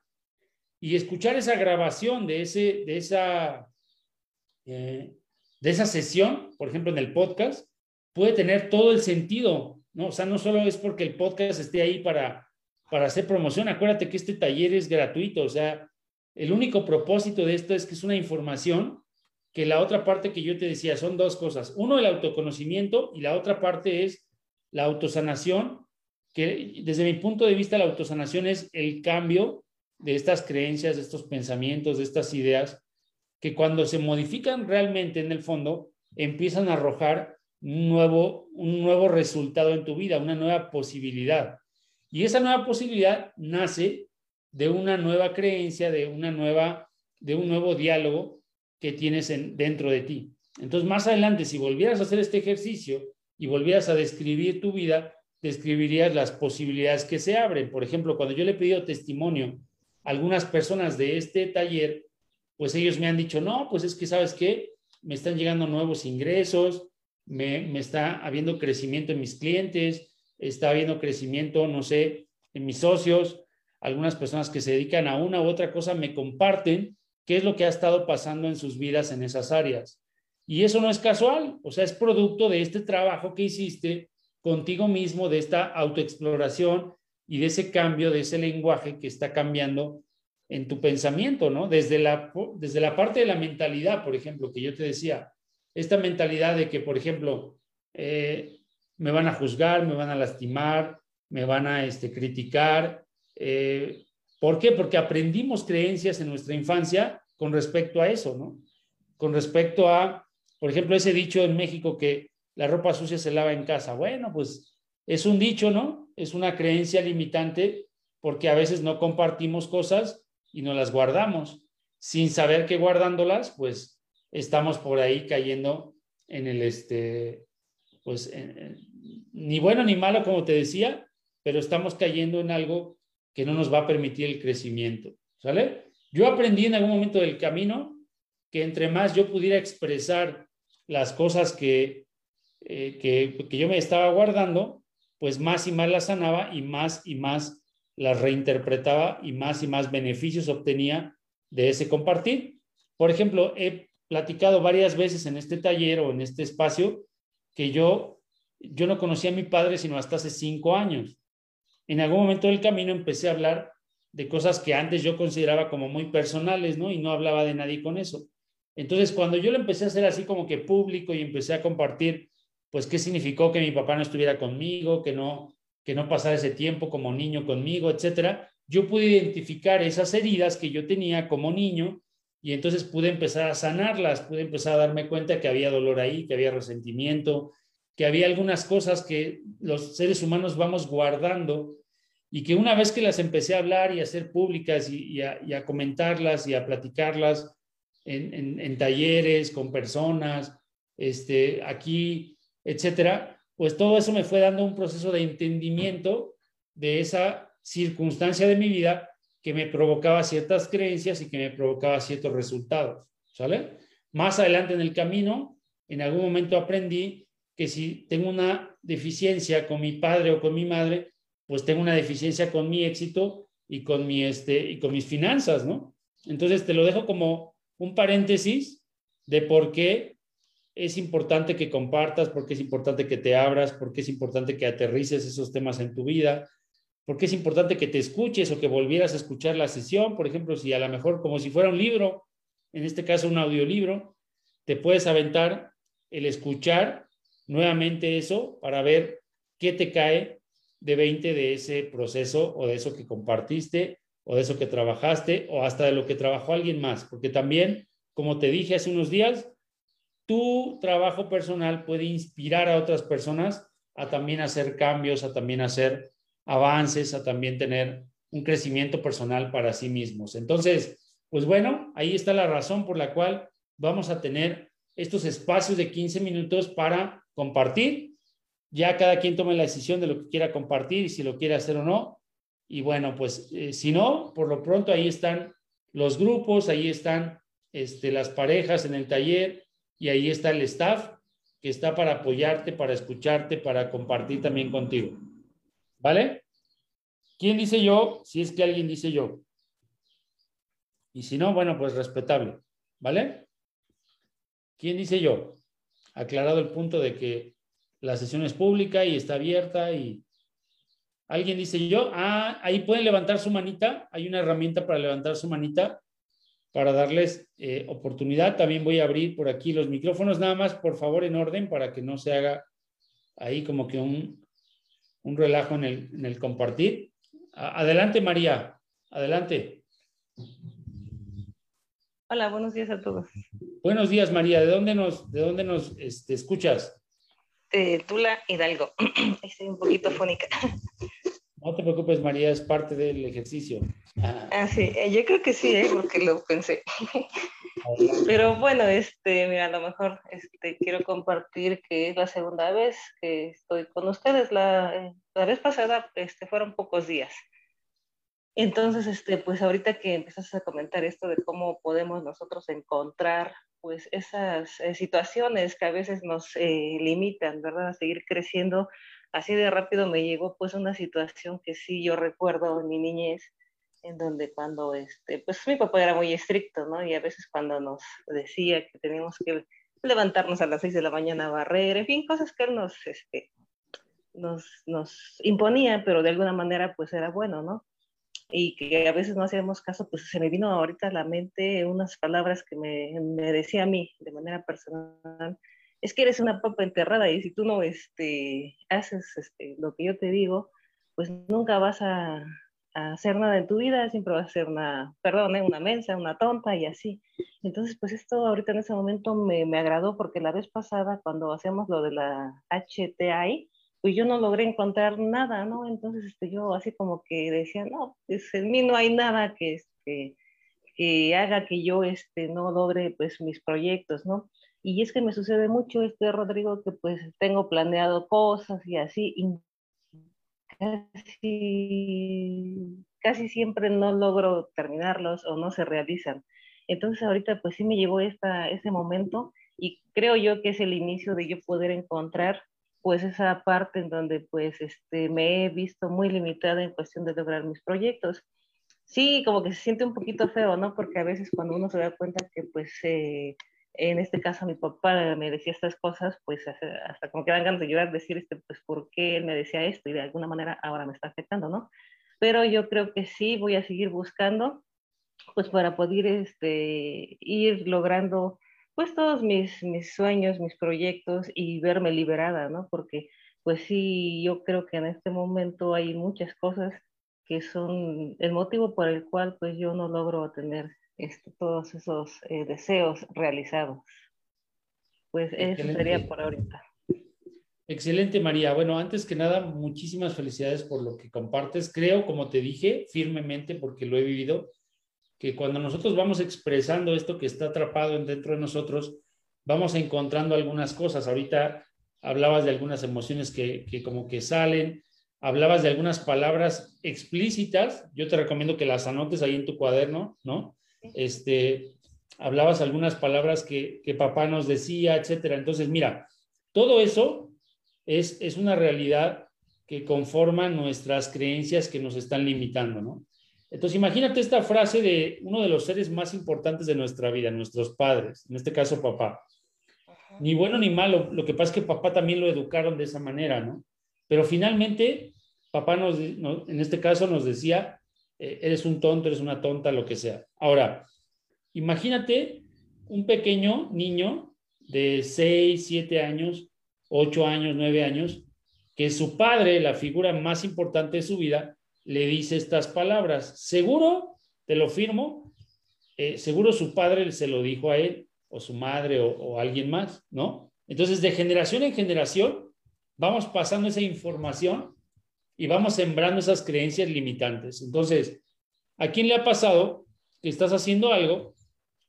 y escuchar esa grabación de, ese, de, esa, eh, de esa sesión, por ejemplo, en el podcast, puede tener todo el sentido, ¿no? O sea, no solo es porque el podcast esté ahí para, para hacer promoción, acuérdate que este taller es gratuito, o sea, el único propósito de esto es que es una información que la otra parte que yo te decía son dos cosas. Uno, el autoconocimiento y la otra parte es la autosanación, que desde mi punto de vista la autosanación es el cambio de estas creencias, de estos pensamientos, de estas ideas, que cuando se modifican realmente en el fondo, empiezan a arrojar un nuevo, un nuevo resultado en tu vida, una nueva posibilidad. Y esa nueva posibilidad nace de una nueva creencia, de una nueva, de un nuevo diálogo que tienes en, dentro de ti. Entonces, más adelante, si volvieras a hacer este ejercicio y volvieras a describir tu vida, describirías las posibilidades que se abren. Por ejemplo, cuando yo le he pedido testimonio a algunas personas de este taller, pues ellos me han dicho, no, pues es que, ¿sabes qué? Me están llegando nuevos ingresos, me, está habiendo crecimiento en mis clientes, está habiendo crecimiento, no sé, en mis socios, algunas personas que se dedican a una u otra cosa me comparten qué es lo que ha estado pasando en sus vidas en esas áreas. Y eso no es casual, o sea, es producto de este trabajo que hiciste contigo mismo, de esta autoexploración y de ese cambio, de ese lenguaje que está cambiando en tu pensamiento, ¿no? Desde la, desde la parte de la mentalidad, por ejemplo, que yo te decía, esta mentalidad de que, por ejemplo, eh, me van a juzgar, me van a lastimar, me van a este, criticar, eh, ¿Por qué? Porque aprendimos creencias en nuestra infancia con respecto a eso, ¿no? Con respecto a, por ejemplo, ese dicho en México que la ropa sucia se lava en casa. Bueno, pues es un dicho, ¿no? Es una creencia limitante porque a veces no compartimos cosas y no las guardamos. Sin saber que guardándolas, pues estamos por ahí cayendo en el, este, pues, ni bueno ni malo, como te decía, pero estamos cayendo en algo que no nos va a permitir el crecimiento. ¿Sale? Yo aprendí en algún momento del camino que entre más yo pudiera expresar las cosas que, eh, que, que, yo me estaba guardando, pues más y más las sanaba y más y más las reinterpretaba y más y más beneficios obtenía de ese compartir. Por ejemplo, he platicado varias veces en este taller o en este espacio que yo, yo no conocía a mi padre sino hasta hace cinco años en algún momento del camino empecé a hablar de cosas que antes yo consideraba como muy personales, ¿no? Y no hablaba de nadie con eso. Entonces, cuando yo lo empecé a hacer así como que público y empecé a compartir, pues, qué significó que mi papá no estuviera conmigo, que no, que no pasara ese tiempo como niño conmigo, etcétera, yo pude identificar esas heridas que yo tenía como niño y entonces pude empezar a sanarlas, pude empezar a darme cuenta que había dolor ahí, que había resentimiento, que había algunas cosas que los seres humanos vamos guardando y que una vez que las empecé a hablar y a hacer públicas y, a, comentarlas y a platicarlas en, talleres con personas, este, aquí, etcétera, pues todo eso me fue dando un proceso de entendimiento de esa circunstancia de mi vida que me provocaba ciertas creencias y que me provocaba ciertos resultados, ¿sale? Más adelante en el camino, en algún momento aprendí que si tengo una deficiencia con mi padre o con mi madre, pues tengo una deficiencia con mi éxito y con, mi, este, y con mis finanzas, ¿no? Entonces te lo dejo como un paréntesis de por qué es importante que compartas, por qué es importante que te abras, por qué es importante que aterrices esos temas en tu vida, por qué es importante que te escuches o que volvieras a escuchar la sesión, por ejemplo, si a lo mejor como si fuera un libro, en este caso un audiolibro, te puedes aventar el escuchar nuevamente eso para ver qué te cae de 20 de ese proceso o de eso que compartiste o de eso que trabajaste o hasta de lo que trabajó alguien más, porque también, como te dije hace unos días, tu trabajo personal puede inspirar a otras personas a también hacer cambios, a también hacer avances, a también tener un crecimiento personal para sí mismos. Entonces, pues bueno, ahí está la razón por la cual vamos a tener estos espacios de 15 minutos para compartir. Ya cada quien tome la decisión de lo que quiera compartir y si lo quiere hacer o no. Y bueno, pues eh, si no, por lo pronto ahí están los grupos, ahí están este, las parejas en el taller y ahí está el staff que está para apoyarte, para escucharte, para compartir también contigo. ¿Vale? ¿Quién dice yo? Si es que alguien dice yo. Y si no, bueno, pues respetable. ¿Vale? ¿Quién dice yo? Aclarado el punto de que la sesión es pública y está abierta y alguien dice yo, ah, ahí pueden levantar su manita, hay una herramienta para levantar su manita para darles eh, oportunidad. También voy a abrir por aquí los micrófonos, nada más, por favor, en orden, para que no se haga ahí como que un, un relajo en el, en el compartir. adelante, María, adelante. Hola, buenos días a todos. Buenos días, María. ¿De dónde nos, de dónde nos este, escuchas? De Tula Hidalgo. Estoy un poquito fónica. No te preocupes, María, es parte del ejercicio. Ah, sí, eh, yo creo que sí, ¿eh? porque lo pensé. Pero bueno, este, mira, a lo mejor este, quiero compartir que es la segunda vez que estoy con ustedes. La, eh, la vez pasada este, fueron pocos días. Entonces, este, pues ahorita que empezaste a comentar esto de cómo podemos nosotros encontrar pues esas eh, situaciones que a veces nos limitan, ¿verdad? A seguir creciendo, así de rápido me llegó pues una situación que sí yo recuerdo en mi niñez, en donde cuando, este, pues mi papá era muy estricto, ¿no? Y a veces cuando nos decía que teníamos que levantarnos a las seis de la mañana a barrer, en fin, cosas que él nos, este, nos, nos imponía, pero de alguna manera pues era bueno, ¿no? Y que a veces no hacíamos caso, pues se me vino ahorita a la mente unas palabras que me, me decía a mí de manera personal, es que eres una papa enterrada y si tú no este, haces este, lo que yo te digo, pues nunca vas a, hacer nada en tu vida, siempre vas a ser una, perdón, ¿eh? una mensa, una tonta y así. Entonces, pues esto ahorita en ese momento me, me agradó porque la vez pasada cuando hacemos lo de la HTI, pues yo no logré encontrar nada, ¿no? Entonces este, yo así como que decía, no, pues en mí no hay nada que, este, que haga que yo este, no logre pues mis proyectos, ¿no? Y es que me sucede mucho este, Rodrigo, que pues tengo planeado cosas y así, y casi, casi siempre no logro terminarlos o no se realizan. Entonces ahorita pues sí me llegó esta, ese momento y creo yo que es el inicio de yo poder encontrar pues esa parte en donde pues este, me he visto muy limitada en cuestión de lograr mis proyectos. Sí, como que se siente un poquito feo, ¿no? Porque a veces cuando uno se da cuenta que pues eh, en este caso mi papá me decía estas cosas, pues hasta como que dan ganas de llorar, decir, este, pues, ¿por qué él me decía esto? Y de alguna manera ahora me está afectando, ¿no? Pero yo creo que sí voy a seguir buscando, pues para poder este, ir logrando, pues todos mis, mis sueños, mis proyectos y verme liberada, ¿no? Porque, pues sí, yo creo que en este momento hay muchas cosas que son el motivo por el cual, pues yo no logro tener este, todos esos eh, deseos realizados. Pues eso sería por ahorita. Excelente, María. Bueno, antes que nada, muchísimas felicidades por lo que compartes. Creo, como te dije, firmemente, porque lo he vivido, que cuando nosotros vamos expresando esto que está atrapado dentro de nosotros, vamos encontrando algunas cosas. Ahorita hablabas de algunas emociones que, que como que salen, hablabas de algunas palabras explícitas. Yo te recomiendo que las anotes ahí en tu cuaderno, ¿no? Este, hablabas algunas palabras que, papá nos decía, etcétera. Entonces, mira, todo eso es, es una realidad que conforma nuestras creencias que nos están limitando, ¿no? Entonces, imagínate esta frase de uno de los seres más importantes de nuestra vida, nuestros padres, en este caso papá. Ni bueno ni malo, lo que pasa es que papá también lo educaron de esa manera, ¿no? Pero finalmente, papá nos, en este caso nos decía, eh, eres un tonto, eres una tonta, lo que sea. Ahora, imagínate un pequeño niño de 6, 7 años ocho años, nueve años, que su padre, la figura más importante de su vida, le dice estas palabras. Seguro, te lo firmo, eh, seguro su padre se lo dijo a él, o su madre, o alguien más, ¿no? Entonces, de generación en generación, vamos pasando esa información y vamos sembrando esas creencias limitantes. Entonces, ¿a quién le ha pasado que estás haciendo algo,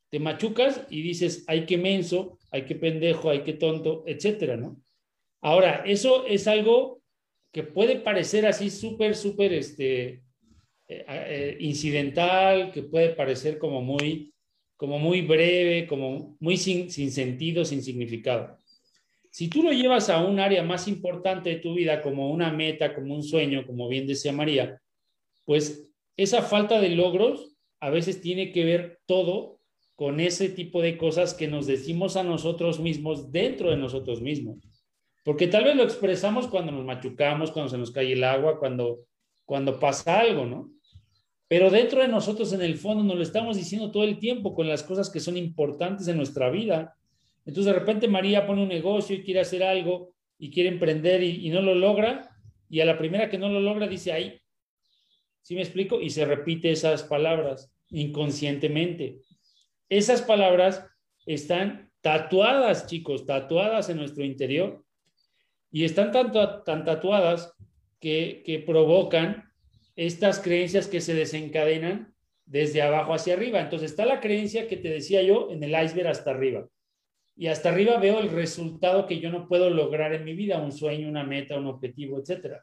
te machucas y dices, ay, qué menso, ay, qué pendejo, ay, qué tonto, etcétera, ¿no? Ahora, eso es algo que puede parecer así súper, súper, este, eh, eh, incidental, que puede parecer como muy, como muy breve, como muy sin, sin sentido, sin significado. Si tú lo llevas a un área más importante de tu vida, como una meta, como un sueño, como bien decía María, pues esa falta de logros a veces tiene que ver todo con ese tipo de cosas que nos decimos a nosotros mismos dentro de nosotros mismos. Porque tal vez lo expresamos cuando nos machucamos, cuando se nos cae el agua, cuando, cuando pasa algo, ¿no? Pero dentro de nosotros, en el fondo, nos lo estamos diciendo todo el tiempo con las cosas que son importantes en nuestra vida entonces de repente María pone un negocio y quiere hacer algo y quiere emprender y, no lo logra y a la primera que no lo logra dice ahí, ¿sí me explico? Y se repite esas palabras inconscientemente. Esas palabras están tatuadas, chicos, tatuadas en nuestro interior y están tanto, tan tatuadas que, que provocan estas creencias que se desencadenan desde abajo hacia arriba. Entonces está la creencia que te decía yo en el iceberg hasta arriba y hasta arriba veo el resultado que yo no puedo lograr en mi vida, un sueño, una meta, un objetivo, etc.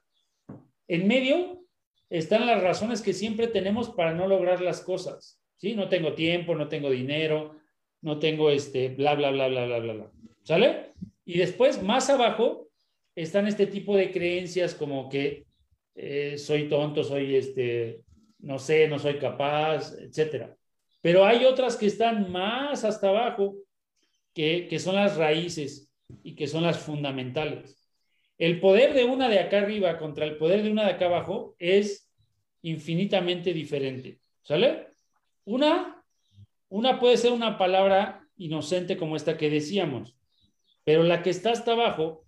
En medio están las razones que siempre tenemos para no lograr las cosas. ¿sí? No tengo tiempo, no tengo dinero, no tengo este, bla, bla, bla, bla, bla, bla, bla. ¿Sale? Y después, más abajo, están este tipo de creencias como que eh, soy tonto, soy este, no sé, no soy capaz, etc. Pero hay otras que están más hasta abajo, que, son las raíces y que son las fundamentales. El poder de una de acá arriba contra el poder de una de acá abajo es infinitamente diferente. ¿Sale? Una, una puede ser una palabra inocente como esta que decíamos, pero la que está hasta abajo,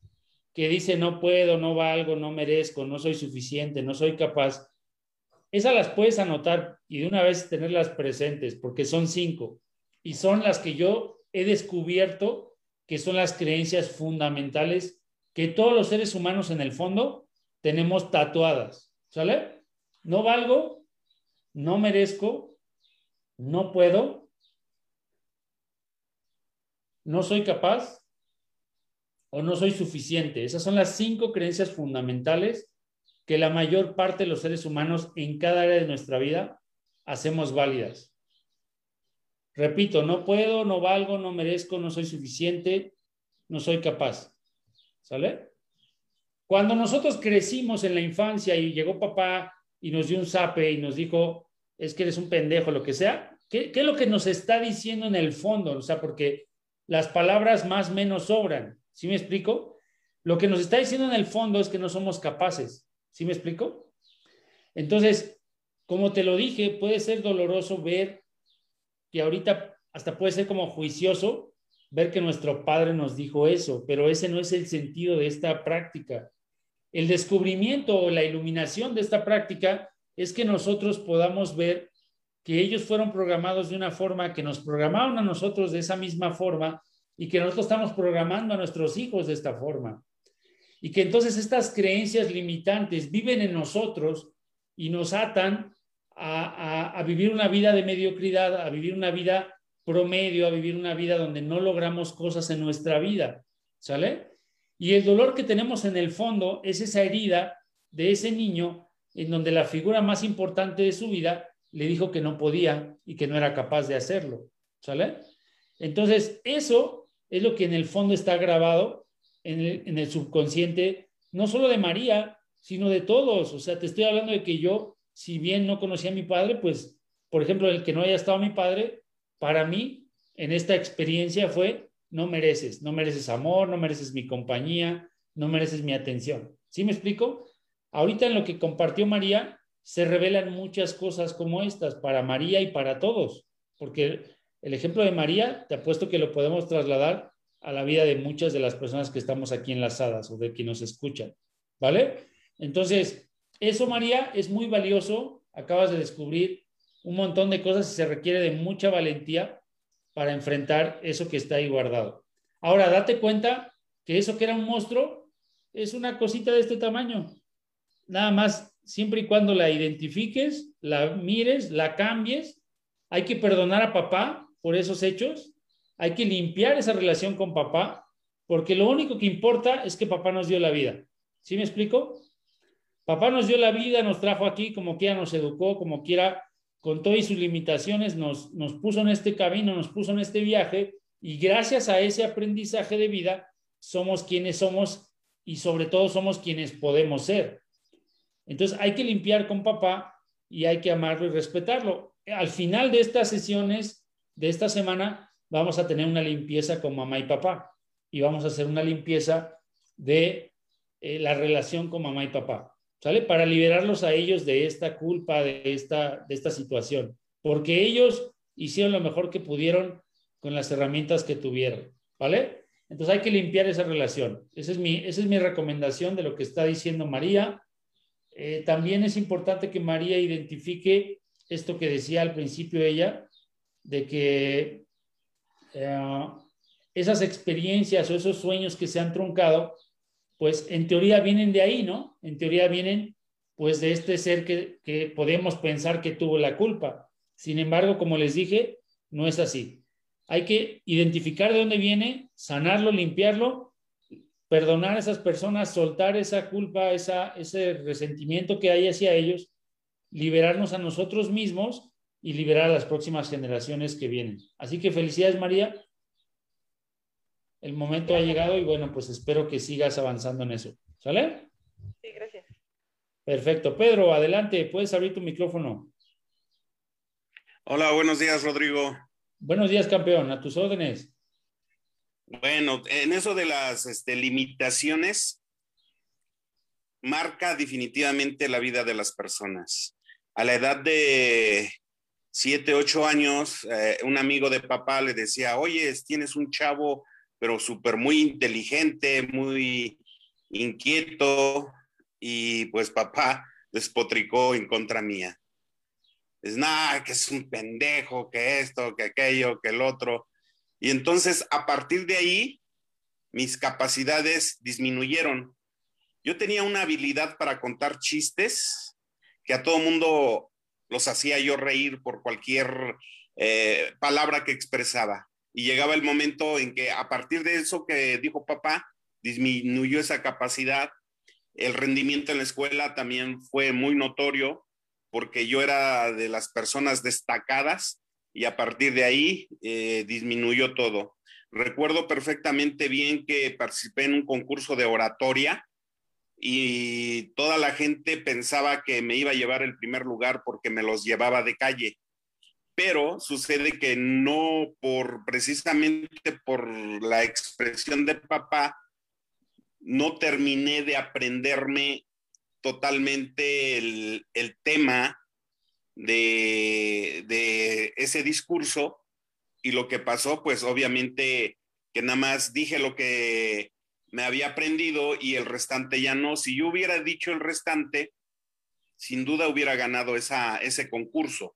que dice no puedo, no valgo, no merezco, no soy suficiente, no soy capaz, esas las puedes anotar y de una vez tenerlas presentes, porque son cinco y son las que yo he descubierto que son las creencias fundamentales que todos los seres humanos en el fondo tenemos tatuadas. ¿Sale? No valgo, no merezco, no puedo, no soy capaz o no soy suficiente. Esas son las cinco creencias fundamentales que la mayor parte de los seres humanos en cada área de nuestra vida hacemos válidas. Repito, no puedo, no valgo, no merezco, no soy suficiente, no soy capaz. ¿Sale? Cuando nosotros crecimos en la infancia y llegó papá y nos dio un zape y nos dijo, es que eres un pendejo, lo que sea, ¿qué, es lo que nos está diciendo en el fondo? O sea, porque las palabras más menos sobran. ¿Sí me explico? Lo que nos está diciendo en el fondo es que no somos capaces. ¿Sí me explico? Entonces, como te lo dije, puede ser doloroso ver que ahorita hasta puede ser como juicioso ver que nuestro padre nos dijo eso, pero ese no es el sentido de esta práctica. El descubrimiento o la iluminación de esta práctica es que nosotros podamos ver que ellos fueron programados de una forma, que nos programaron a nosotros de esa misma forma y que nosotros estamos programando a nuestros hijos de esta forma. Y que entonces estas creencias limitantes viven en nosotros y nos atan a, vivir una vida de mediocridad, a vivir una vida promedio, a vivir una vida donde no logramos cosas en nuestra vida, ¿sale? Y el dolor que tenemos en el fondo es esa herida de ese niño en donde la figura más importante de su vida le dijo que no podía y que no era capaz de hacerlo, ¿sale? Entonces, eso es lo que en el fondo está grabado en el, en el subconsciente, no solo de María, sino de todos. O sea, te estoy hablando de que yo si bien no conocía a mi padre, pues, por ejemplo, el que no haya estado mi padre, para mí, en esta experiencia fue, no mereces, no mereces amor, no mereces mi compañía, no mereces mi atención. ¿Sí me explico? Ahorita en lo que compartió María, se revelan muchas cosas como estas para María y para todos, porque el ejemplo de María, te apuesto que lo podemos trasladar a la vida de muchas de las personas que estamos aquí enlazadas o de quienes nos escuchan, ¿vale? Entonces, eso, María, es muy valioso. Acabas de descubrir un montón de cosas y se requiere de mucha valentía para enfrentar eso que está ahí guardado. Ahora, date cuenta que eso que era un monstruo es una cosita de este tamaño. Nada más, siempre y cuando la identifiques, la mires, la cambies, hay que perdonar a papá por esos hechos, hay que limpiar esa relación con papá, porque lo único que importa es que papá nos dio la vida. ¿Sí me explico? Papá nos dio la vida, nos trajo aquí, como quiera nos educó, como quiera, con todas sus limitaciones, nos, nos puso en este camino, nos puso en este viaje, y gracias a ese aprendizaje de vida, somos quienes somos y sobre todo somos quienes podemos ser. Entonces hay que limpiar con papá y hay que amarlo y respetarlo. Al final de estas sesiones de esta semana vamos a tener una limpieza con mamá y papá y vamos a hacer una limpieza de eh, la relación con mamá y papá, ¿sale? Para liberarlos a ellos de esta culpa, de esta, de esta situación, porque ellos hicieron lo mejor que pudieron con las herramientas que tuvieron, ¿vale? Entonces hay que limpiar esa relación. Esa es mi, esa es mi recomendación de lo que está diciendo María. Eh, también es importante que María identifique esto que decía al principio ella, de que eh, esas experiencias o esos sueños que se han truncado, pues en teoría vienen de ahí, ¿no? En teoría vienen pues de este ser que, que podemos pensar que tuvo la culpa. Sin embargo, como les dije, no es así hay que identificar de dónde viene, sanarlo, limpiarlo, perdonar a esas personas, soltar esa culpa, esa, ese resentimiento que hay hacia ellos, liberarnos a nosotros mismos y liberar a las próximas generaciones que vienen. Así que felicidades María. El momento ha llegado y bueno, pues espero que sigas avanzando en eso. ¿Sale? Sí, gracias. Perfecto. Pedro, adelante, puedes abrir tu micrófono. Hola, buenos días, Rodrigo. Buenos días, campeón. A tus órdenes. Bueno, en eso de las este, limitaciones, marca definitivamente la vida de las personas. A la edad de siete, ocho años, eh, un amigo de papá le decía, oye, tienes un chavo, pero súper muy inteligente, muy inquieto, y pues papá despotricó en contra mía es nada, que es un pendejo, que esto, que aquello, que el otro. Y entonces, a partir de ahí, mis capacidades disminuyeron. Yo tenía una habilidad para contar chistes que a todo mundo los hacía yo reír por cualquier eh, palabra que expresaba. Y llegaba el momento en que a partir de eso que dijo papá, disminuyó esa capacidad. El rendimiento en la escuela también fue muy notorio porque yo era de las personas destacadas y a partir de ahí eh, disminuyó todo. Recuerdo perfectamente bien que participé en un concurso de oratoria y toda la gente pensaba que me iba a llevar el primer lugar porque me los llevaba de calle. Pero sucede que no por precisamente por la expresión de papá, no terminé de aprenderme totalmente el, tema de, ese discurso y lo que pasó, pues obviamente que nada más dije lo que me había aprendido y el restante ya no. Si yo hubiera dicho el restante, sin duda hubiera ganado ese concurso.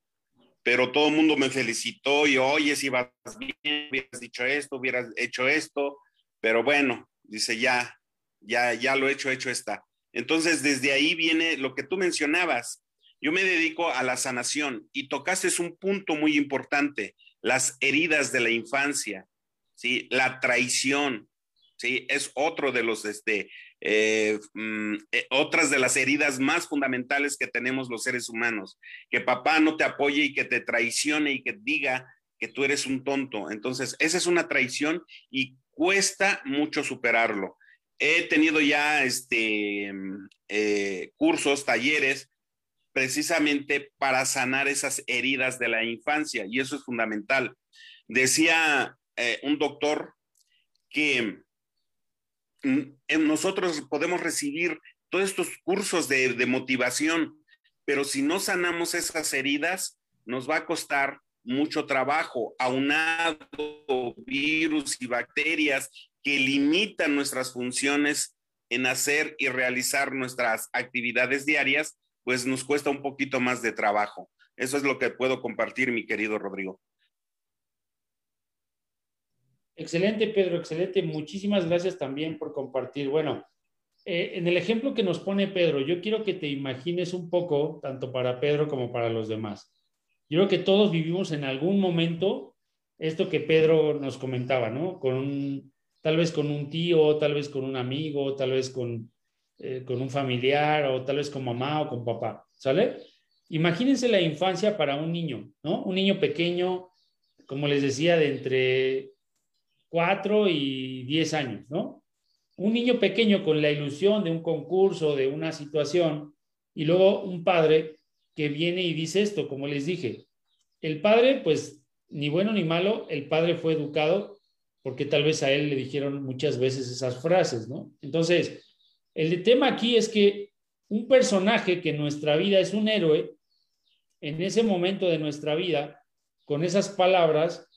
Pero todo el mundo me felicitó y, oye, si vas bien, hubieras dicho esto, hubieras hecho esto. Pero bueno, dice, ya, ya, ya lo he hecho, hecho está. Entonces, desde ahí viene lo que tú mencionabas. Yo me dedico a la sanación y tocaste un punto muy importante, las heridas de la infancia, ¿sí? La traición, ¿sí? Es otro de los, este, eh, mm, eh, otras de las heridas más fundamentales que tenemos los seres humanos. Que papá no te apoye y que te traicione y que diga que tú eres un tonto. Entonces, esa es una traición y cuesta mucho superarlo he tenido ya este, eh, cursos, talleres, precisamente para sanar esas heridas de la infancia, y eso es fundamental. Decía un doctor que mm, nosotros podemos recibir todos estos cursos de, de motivación, pero si no sanamos esas heridas, nos va a costar mucho trabajo, aunado virus y bacterias que limitan nuestras funciones en hacer y realizar nuestras actividades diarias, pues nos cuesta un poquito más de trabajo. Eso es lo que puedo compartir, mi querido Rodrigo. Excelente, Pedro, excelente. Muchísimas gracias también por compartir. Bueno, eh, en el ejemplo que nos pone Pedro, yo quiero que te imagines un poco, tanto para Pedro como para los demás. Yo creo que todos vivimos en algún momento esto que Pedro nos comentaba, ¿no? Con tal vez con un tío, tal vez con un amigo, tal vez con, eh, con un familiar o tal vez con mamá o con papá, ¿sale? Imagínense la infancia para un niño, ¿no? Un niño pequeño, como les decía, de entre 4 y 10 años, ¿no? Un niño pequeño con la ilusión de un concurso, de una situación, y luego un padre que viene y dice esto, como les dije. El padre, pues, ni bueno ni malo, el padre fue educado porque tal vez a él le dijeron muchas veces esas frases, ¿no? Entonces, el tema aquí es que un personaje que en nuestra vida es un héroe, en ese momento de nuestra vida, con esas palabras,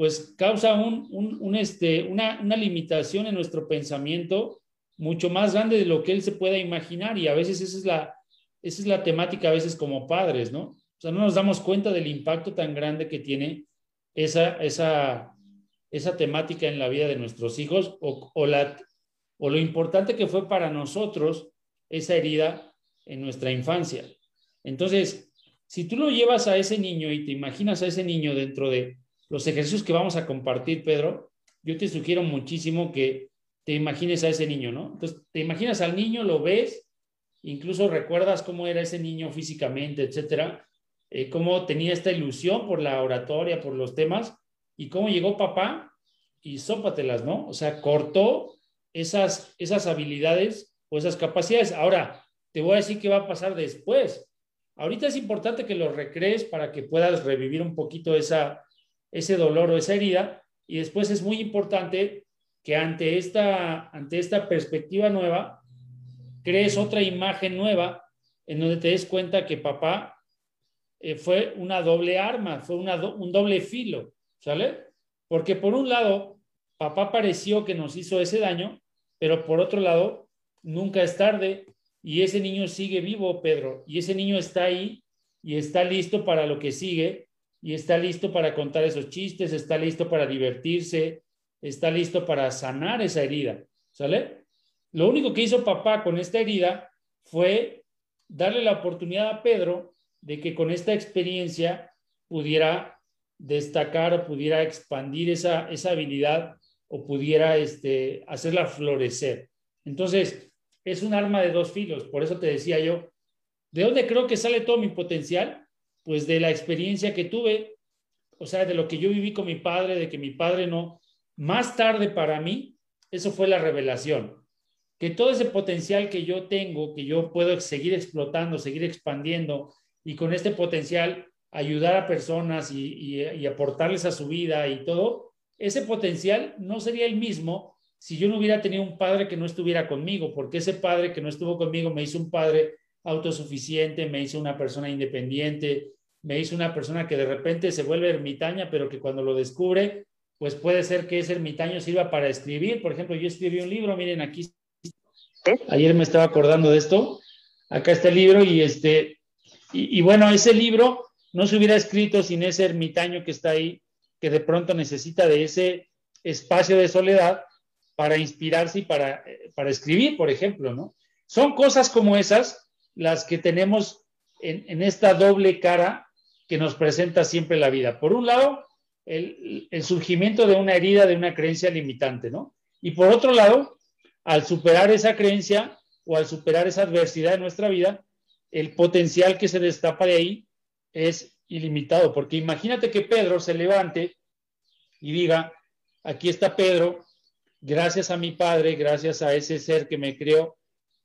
pues causa un, este, una, una, limitación en nuestro pensamiento mucho más grande de lo que él se pueda imaginar y a veces esa es la, esa es la temática a veces como padres, ¿no? O sea, no nos damos cuenta del impacto tan grande que tiene esa, esa, esa temática en la vida de nuestros hijos o, o, la, o lo importante que fue para nosotros esa herida en nuestra infancia. Entonces, si tú lo llevas a ese niño y te imaginas a ese niño dentro de los ejercicios que vamos a compartir, Pedro, yo te sugiero muchísimo que te imagines a ese niño, ¿no? Entonces, te imaginas al niño, lo ves, incluso recuerdas cómo era ese niño físicamente, etcétera, eh, cómo tenía esta ilusión por la oratoria, por los temas, y cómo llegó papá y sópatelas, ¿no? O sea, cortó esas, esas habilidades o esas capacidades. Ahora, te voy a decir qué va a pasar después. Ahorita es importante que lo recrees para que puedas revivir un poquito esa, ese dolor o esa herida. Y después es muy importante que ante esta, ante esta perspectiva nueva, crees otra imagen nueva en donde te des cuenta que papá eh, fue una doble arma, fue un doble filo, ¿sale? Porque por un lado, papá pareció que nos hizo ese daño, pero por otro lado, nunca es tarde y ese niño sigue vivo, Pedro, y ese niño está ahí y está listo para lo que sigue y está listo para contar esos chistes, está listo para divertirse, está listo para sanar esa herida, ¿sale? Lo único que hizo papá con esta herida fue darle la oportunidad a Pedro de que con esta experiencia pudiera destacar o pudiera expandir esa, esa habilidad o pudiera este, hacerla florecer. Entonces, es un arma de dos filos. Por eso te decía yo, ¿de dónde creo que sale todo mi potencial? Pues de la experiencia que tuve, o sea, de lo que yo viví con mi padre, de que mi padre no, más tarde para mí, eso fue la revelación, que todo ese potencial que yo tengo, que yo puedo seguir explotando, seguir expandiendo y con este potencial ayudar a personas y, y aportarles a su vida y todo, ese potencial no sería el mismo si yo no hubiera tenido un padre que no estuviera conmigo, porque ese padre que no estuvo conmigo me hizo un padre autosuficiente, me hizo una persona independiente, me hizo una persona que de repente se vuelve ermitaña, pero que cuando lo descubre, pues puede ser que ese ermitaño sirva para escribir. Por ejemplo, yo escribí un libro, miren aquí. Ayer me estaba acordando de esto. Acá está el libro y este, y, bueno, ese libro no se hubiera escrito sin ese ermitaño que está ahí, que de pronto necesita de ese espacio de soledad para inspirarse y para, para escribir, por ejemplo, ¿no? Son cosas como esas las que tenemos en, esta doble cara que nos presenta siempre la vida. Por un lado, el, surgimiento de una herida, de una creencia limitante, ¿no? Y por otro lado, al superar esa creencia o al superar esa adversidad en nuestra vida, el potencial que se destapa de ahí es ilimitado, porque imagínate que Pedro se levante y diga, aquí está Pedro, gracias a mi padre, gracias a ese ser que me creó,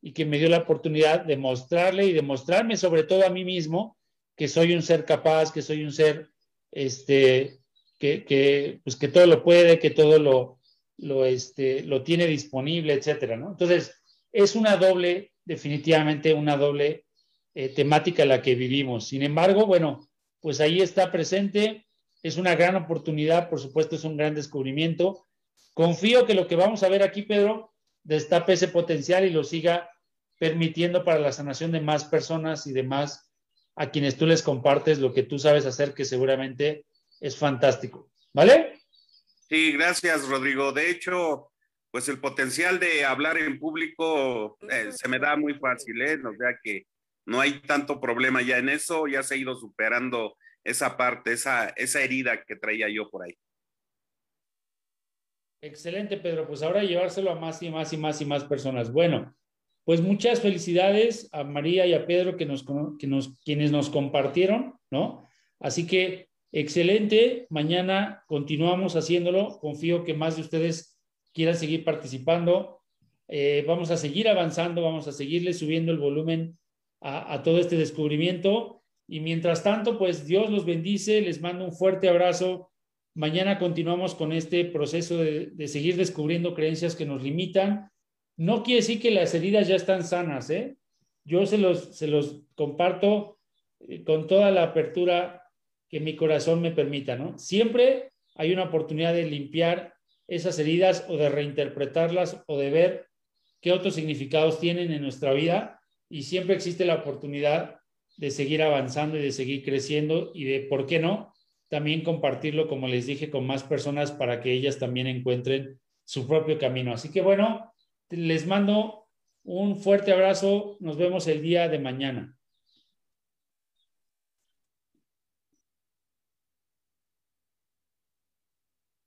y que me dio la oportunidad de mostrarle y demostrarme sobre todo a mí mismo que soy un ser capaz, que soy un ser este, que, que, pues que todo lo puede, que todo lo, lo, este, lo tiene disponible, etcétera, ¿no? Entonces, es una doble, definitivamente una doble eh, temática la que vivimos. Sin embargo, bueno, pues ahí está presente es una gran oportunidad, por supuesto es un gran descubrimiento. Confío que lo que vamos a ver aquí, Pedro, destape ese potencial y lo siga permitiendo para la sanación de más personas y de más a quienes tú les compartes lo que tú sabes hacer, que seguramente es fantástico. ¿Vale? Sí, gracias, Rodrigo. De hecho, pues el potencial de hablar en público eh, se me da muy fácil, ¿eh? O sea que no hay tanto problema ya en eso, ya se ha ido superando esa parte, esa, esa herida que traía yo por ahí. Excelente, Pedro. Pues ahora llevárselo a más y más y más y más personas. Bueno, pues muchas felicidades a María y a Pedro que nos, que nos, quienes nos compartieron, ¿no? Así que excelente. Mañana continuamos haciéndolo. Confío que más de ustedes quieran seguir participando. Eh, vamos a seguir avanzando, vamos a seguirle subiendo el volumen a, todo este descubrimiento. Y mientras tanto, pues Dios los bendice, les mando un fuerte abrazo. Mañana continuamos con este proceso de, de seguir descubriendo creencias que nos limitan no quiere decir que las heridas ya están sanas, ¿eh? Yo se los, se los comparto eh, con toda la apertura que mi corazón me permita, ¿no? Siempre hay una oportunidad de limpiar esas heridas o de reinterpretarlas o de ver qué otros significados tienen en nuestra vida y siempre existe la oportunidad de seguir avanzando y de seguir creciendo y de, ¿por qué no? También compartirlo, como les dije, con más personas para que ellas también encuentren su propio camino. Así que bueno, les mando un fuerte abrazo. Nos vemos el día de mañana.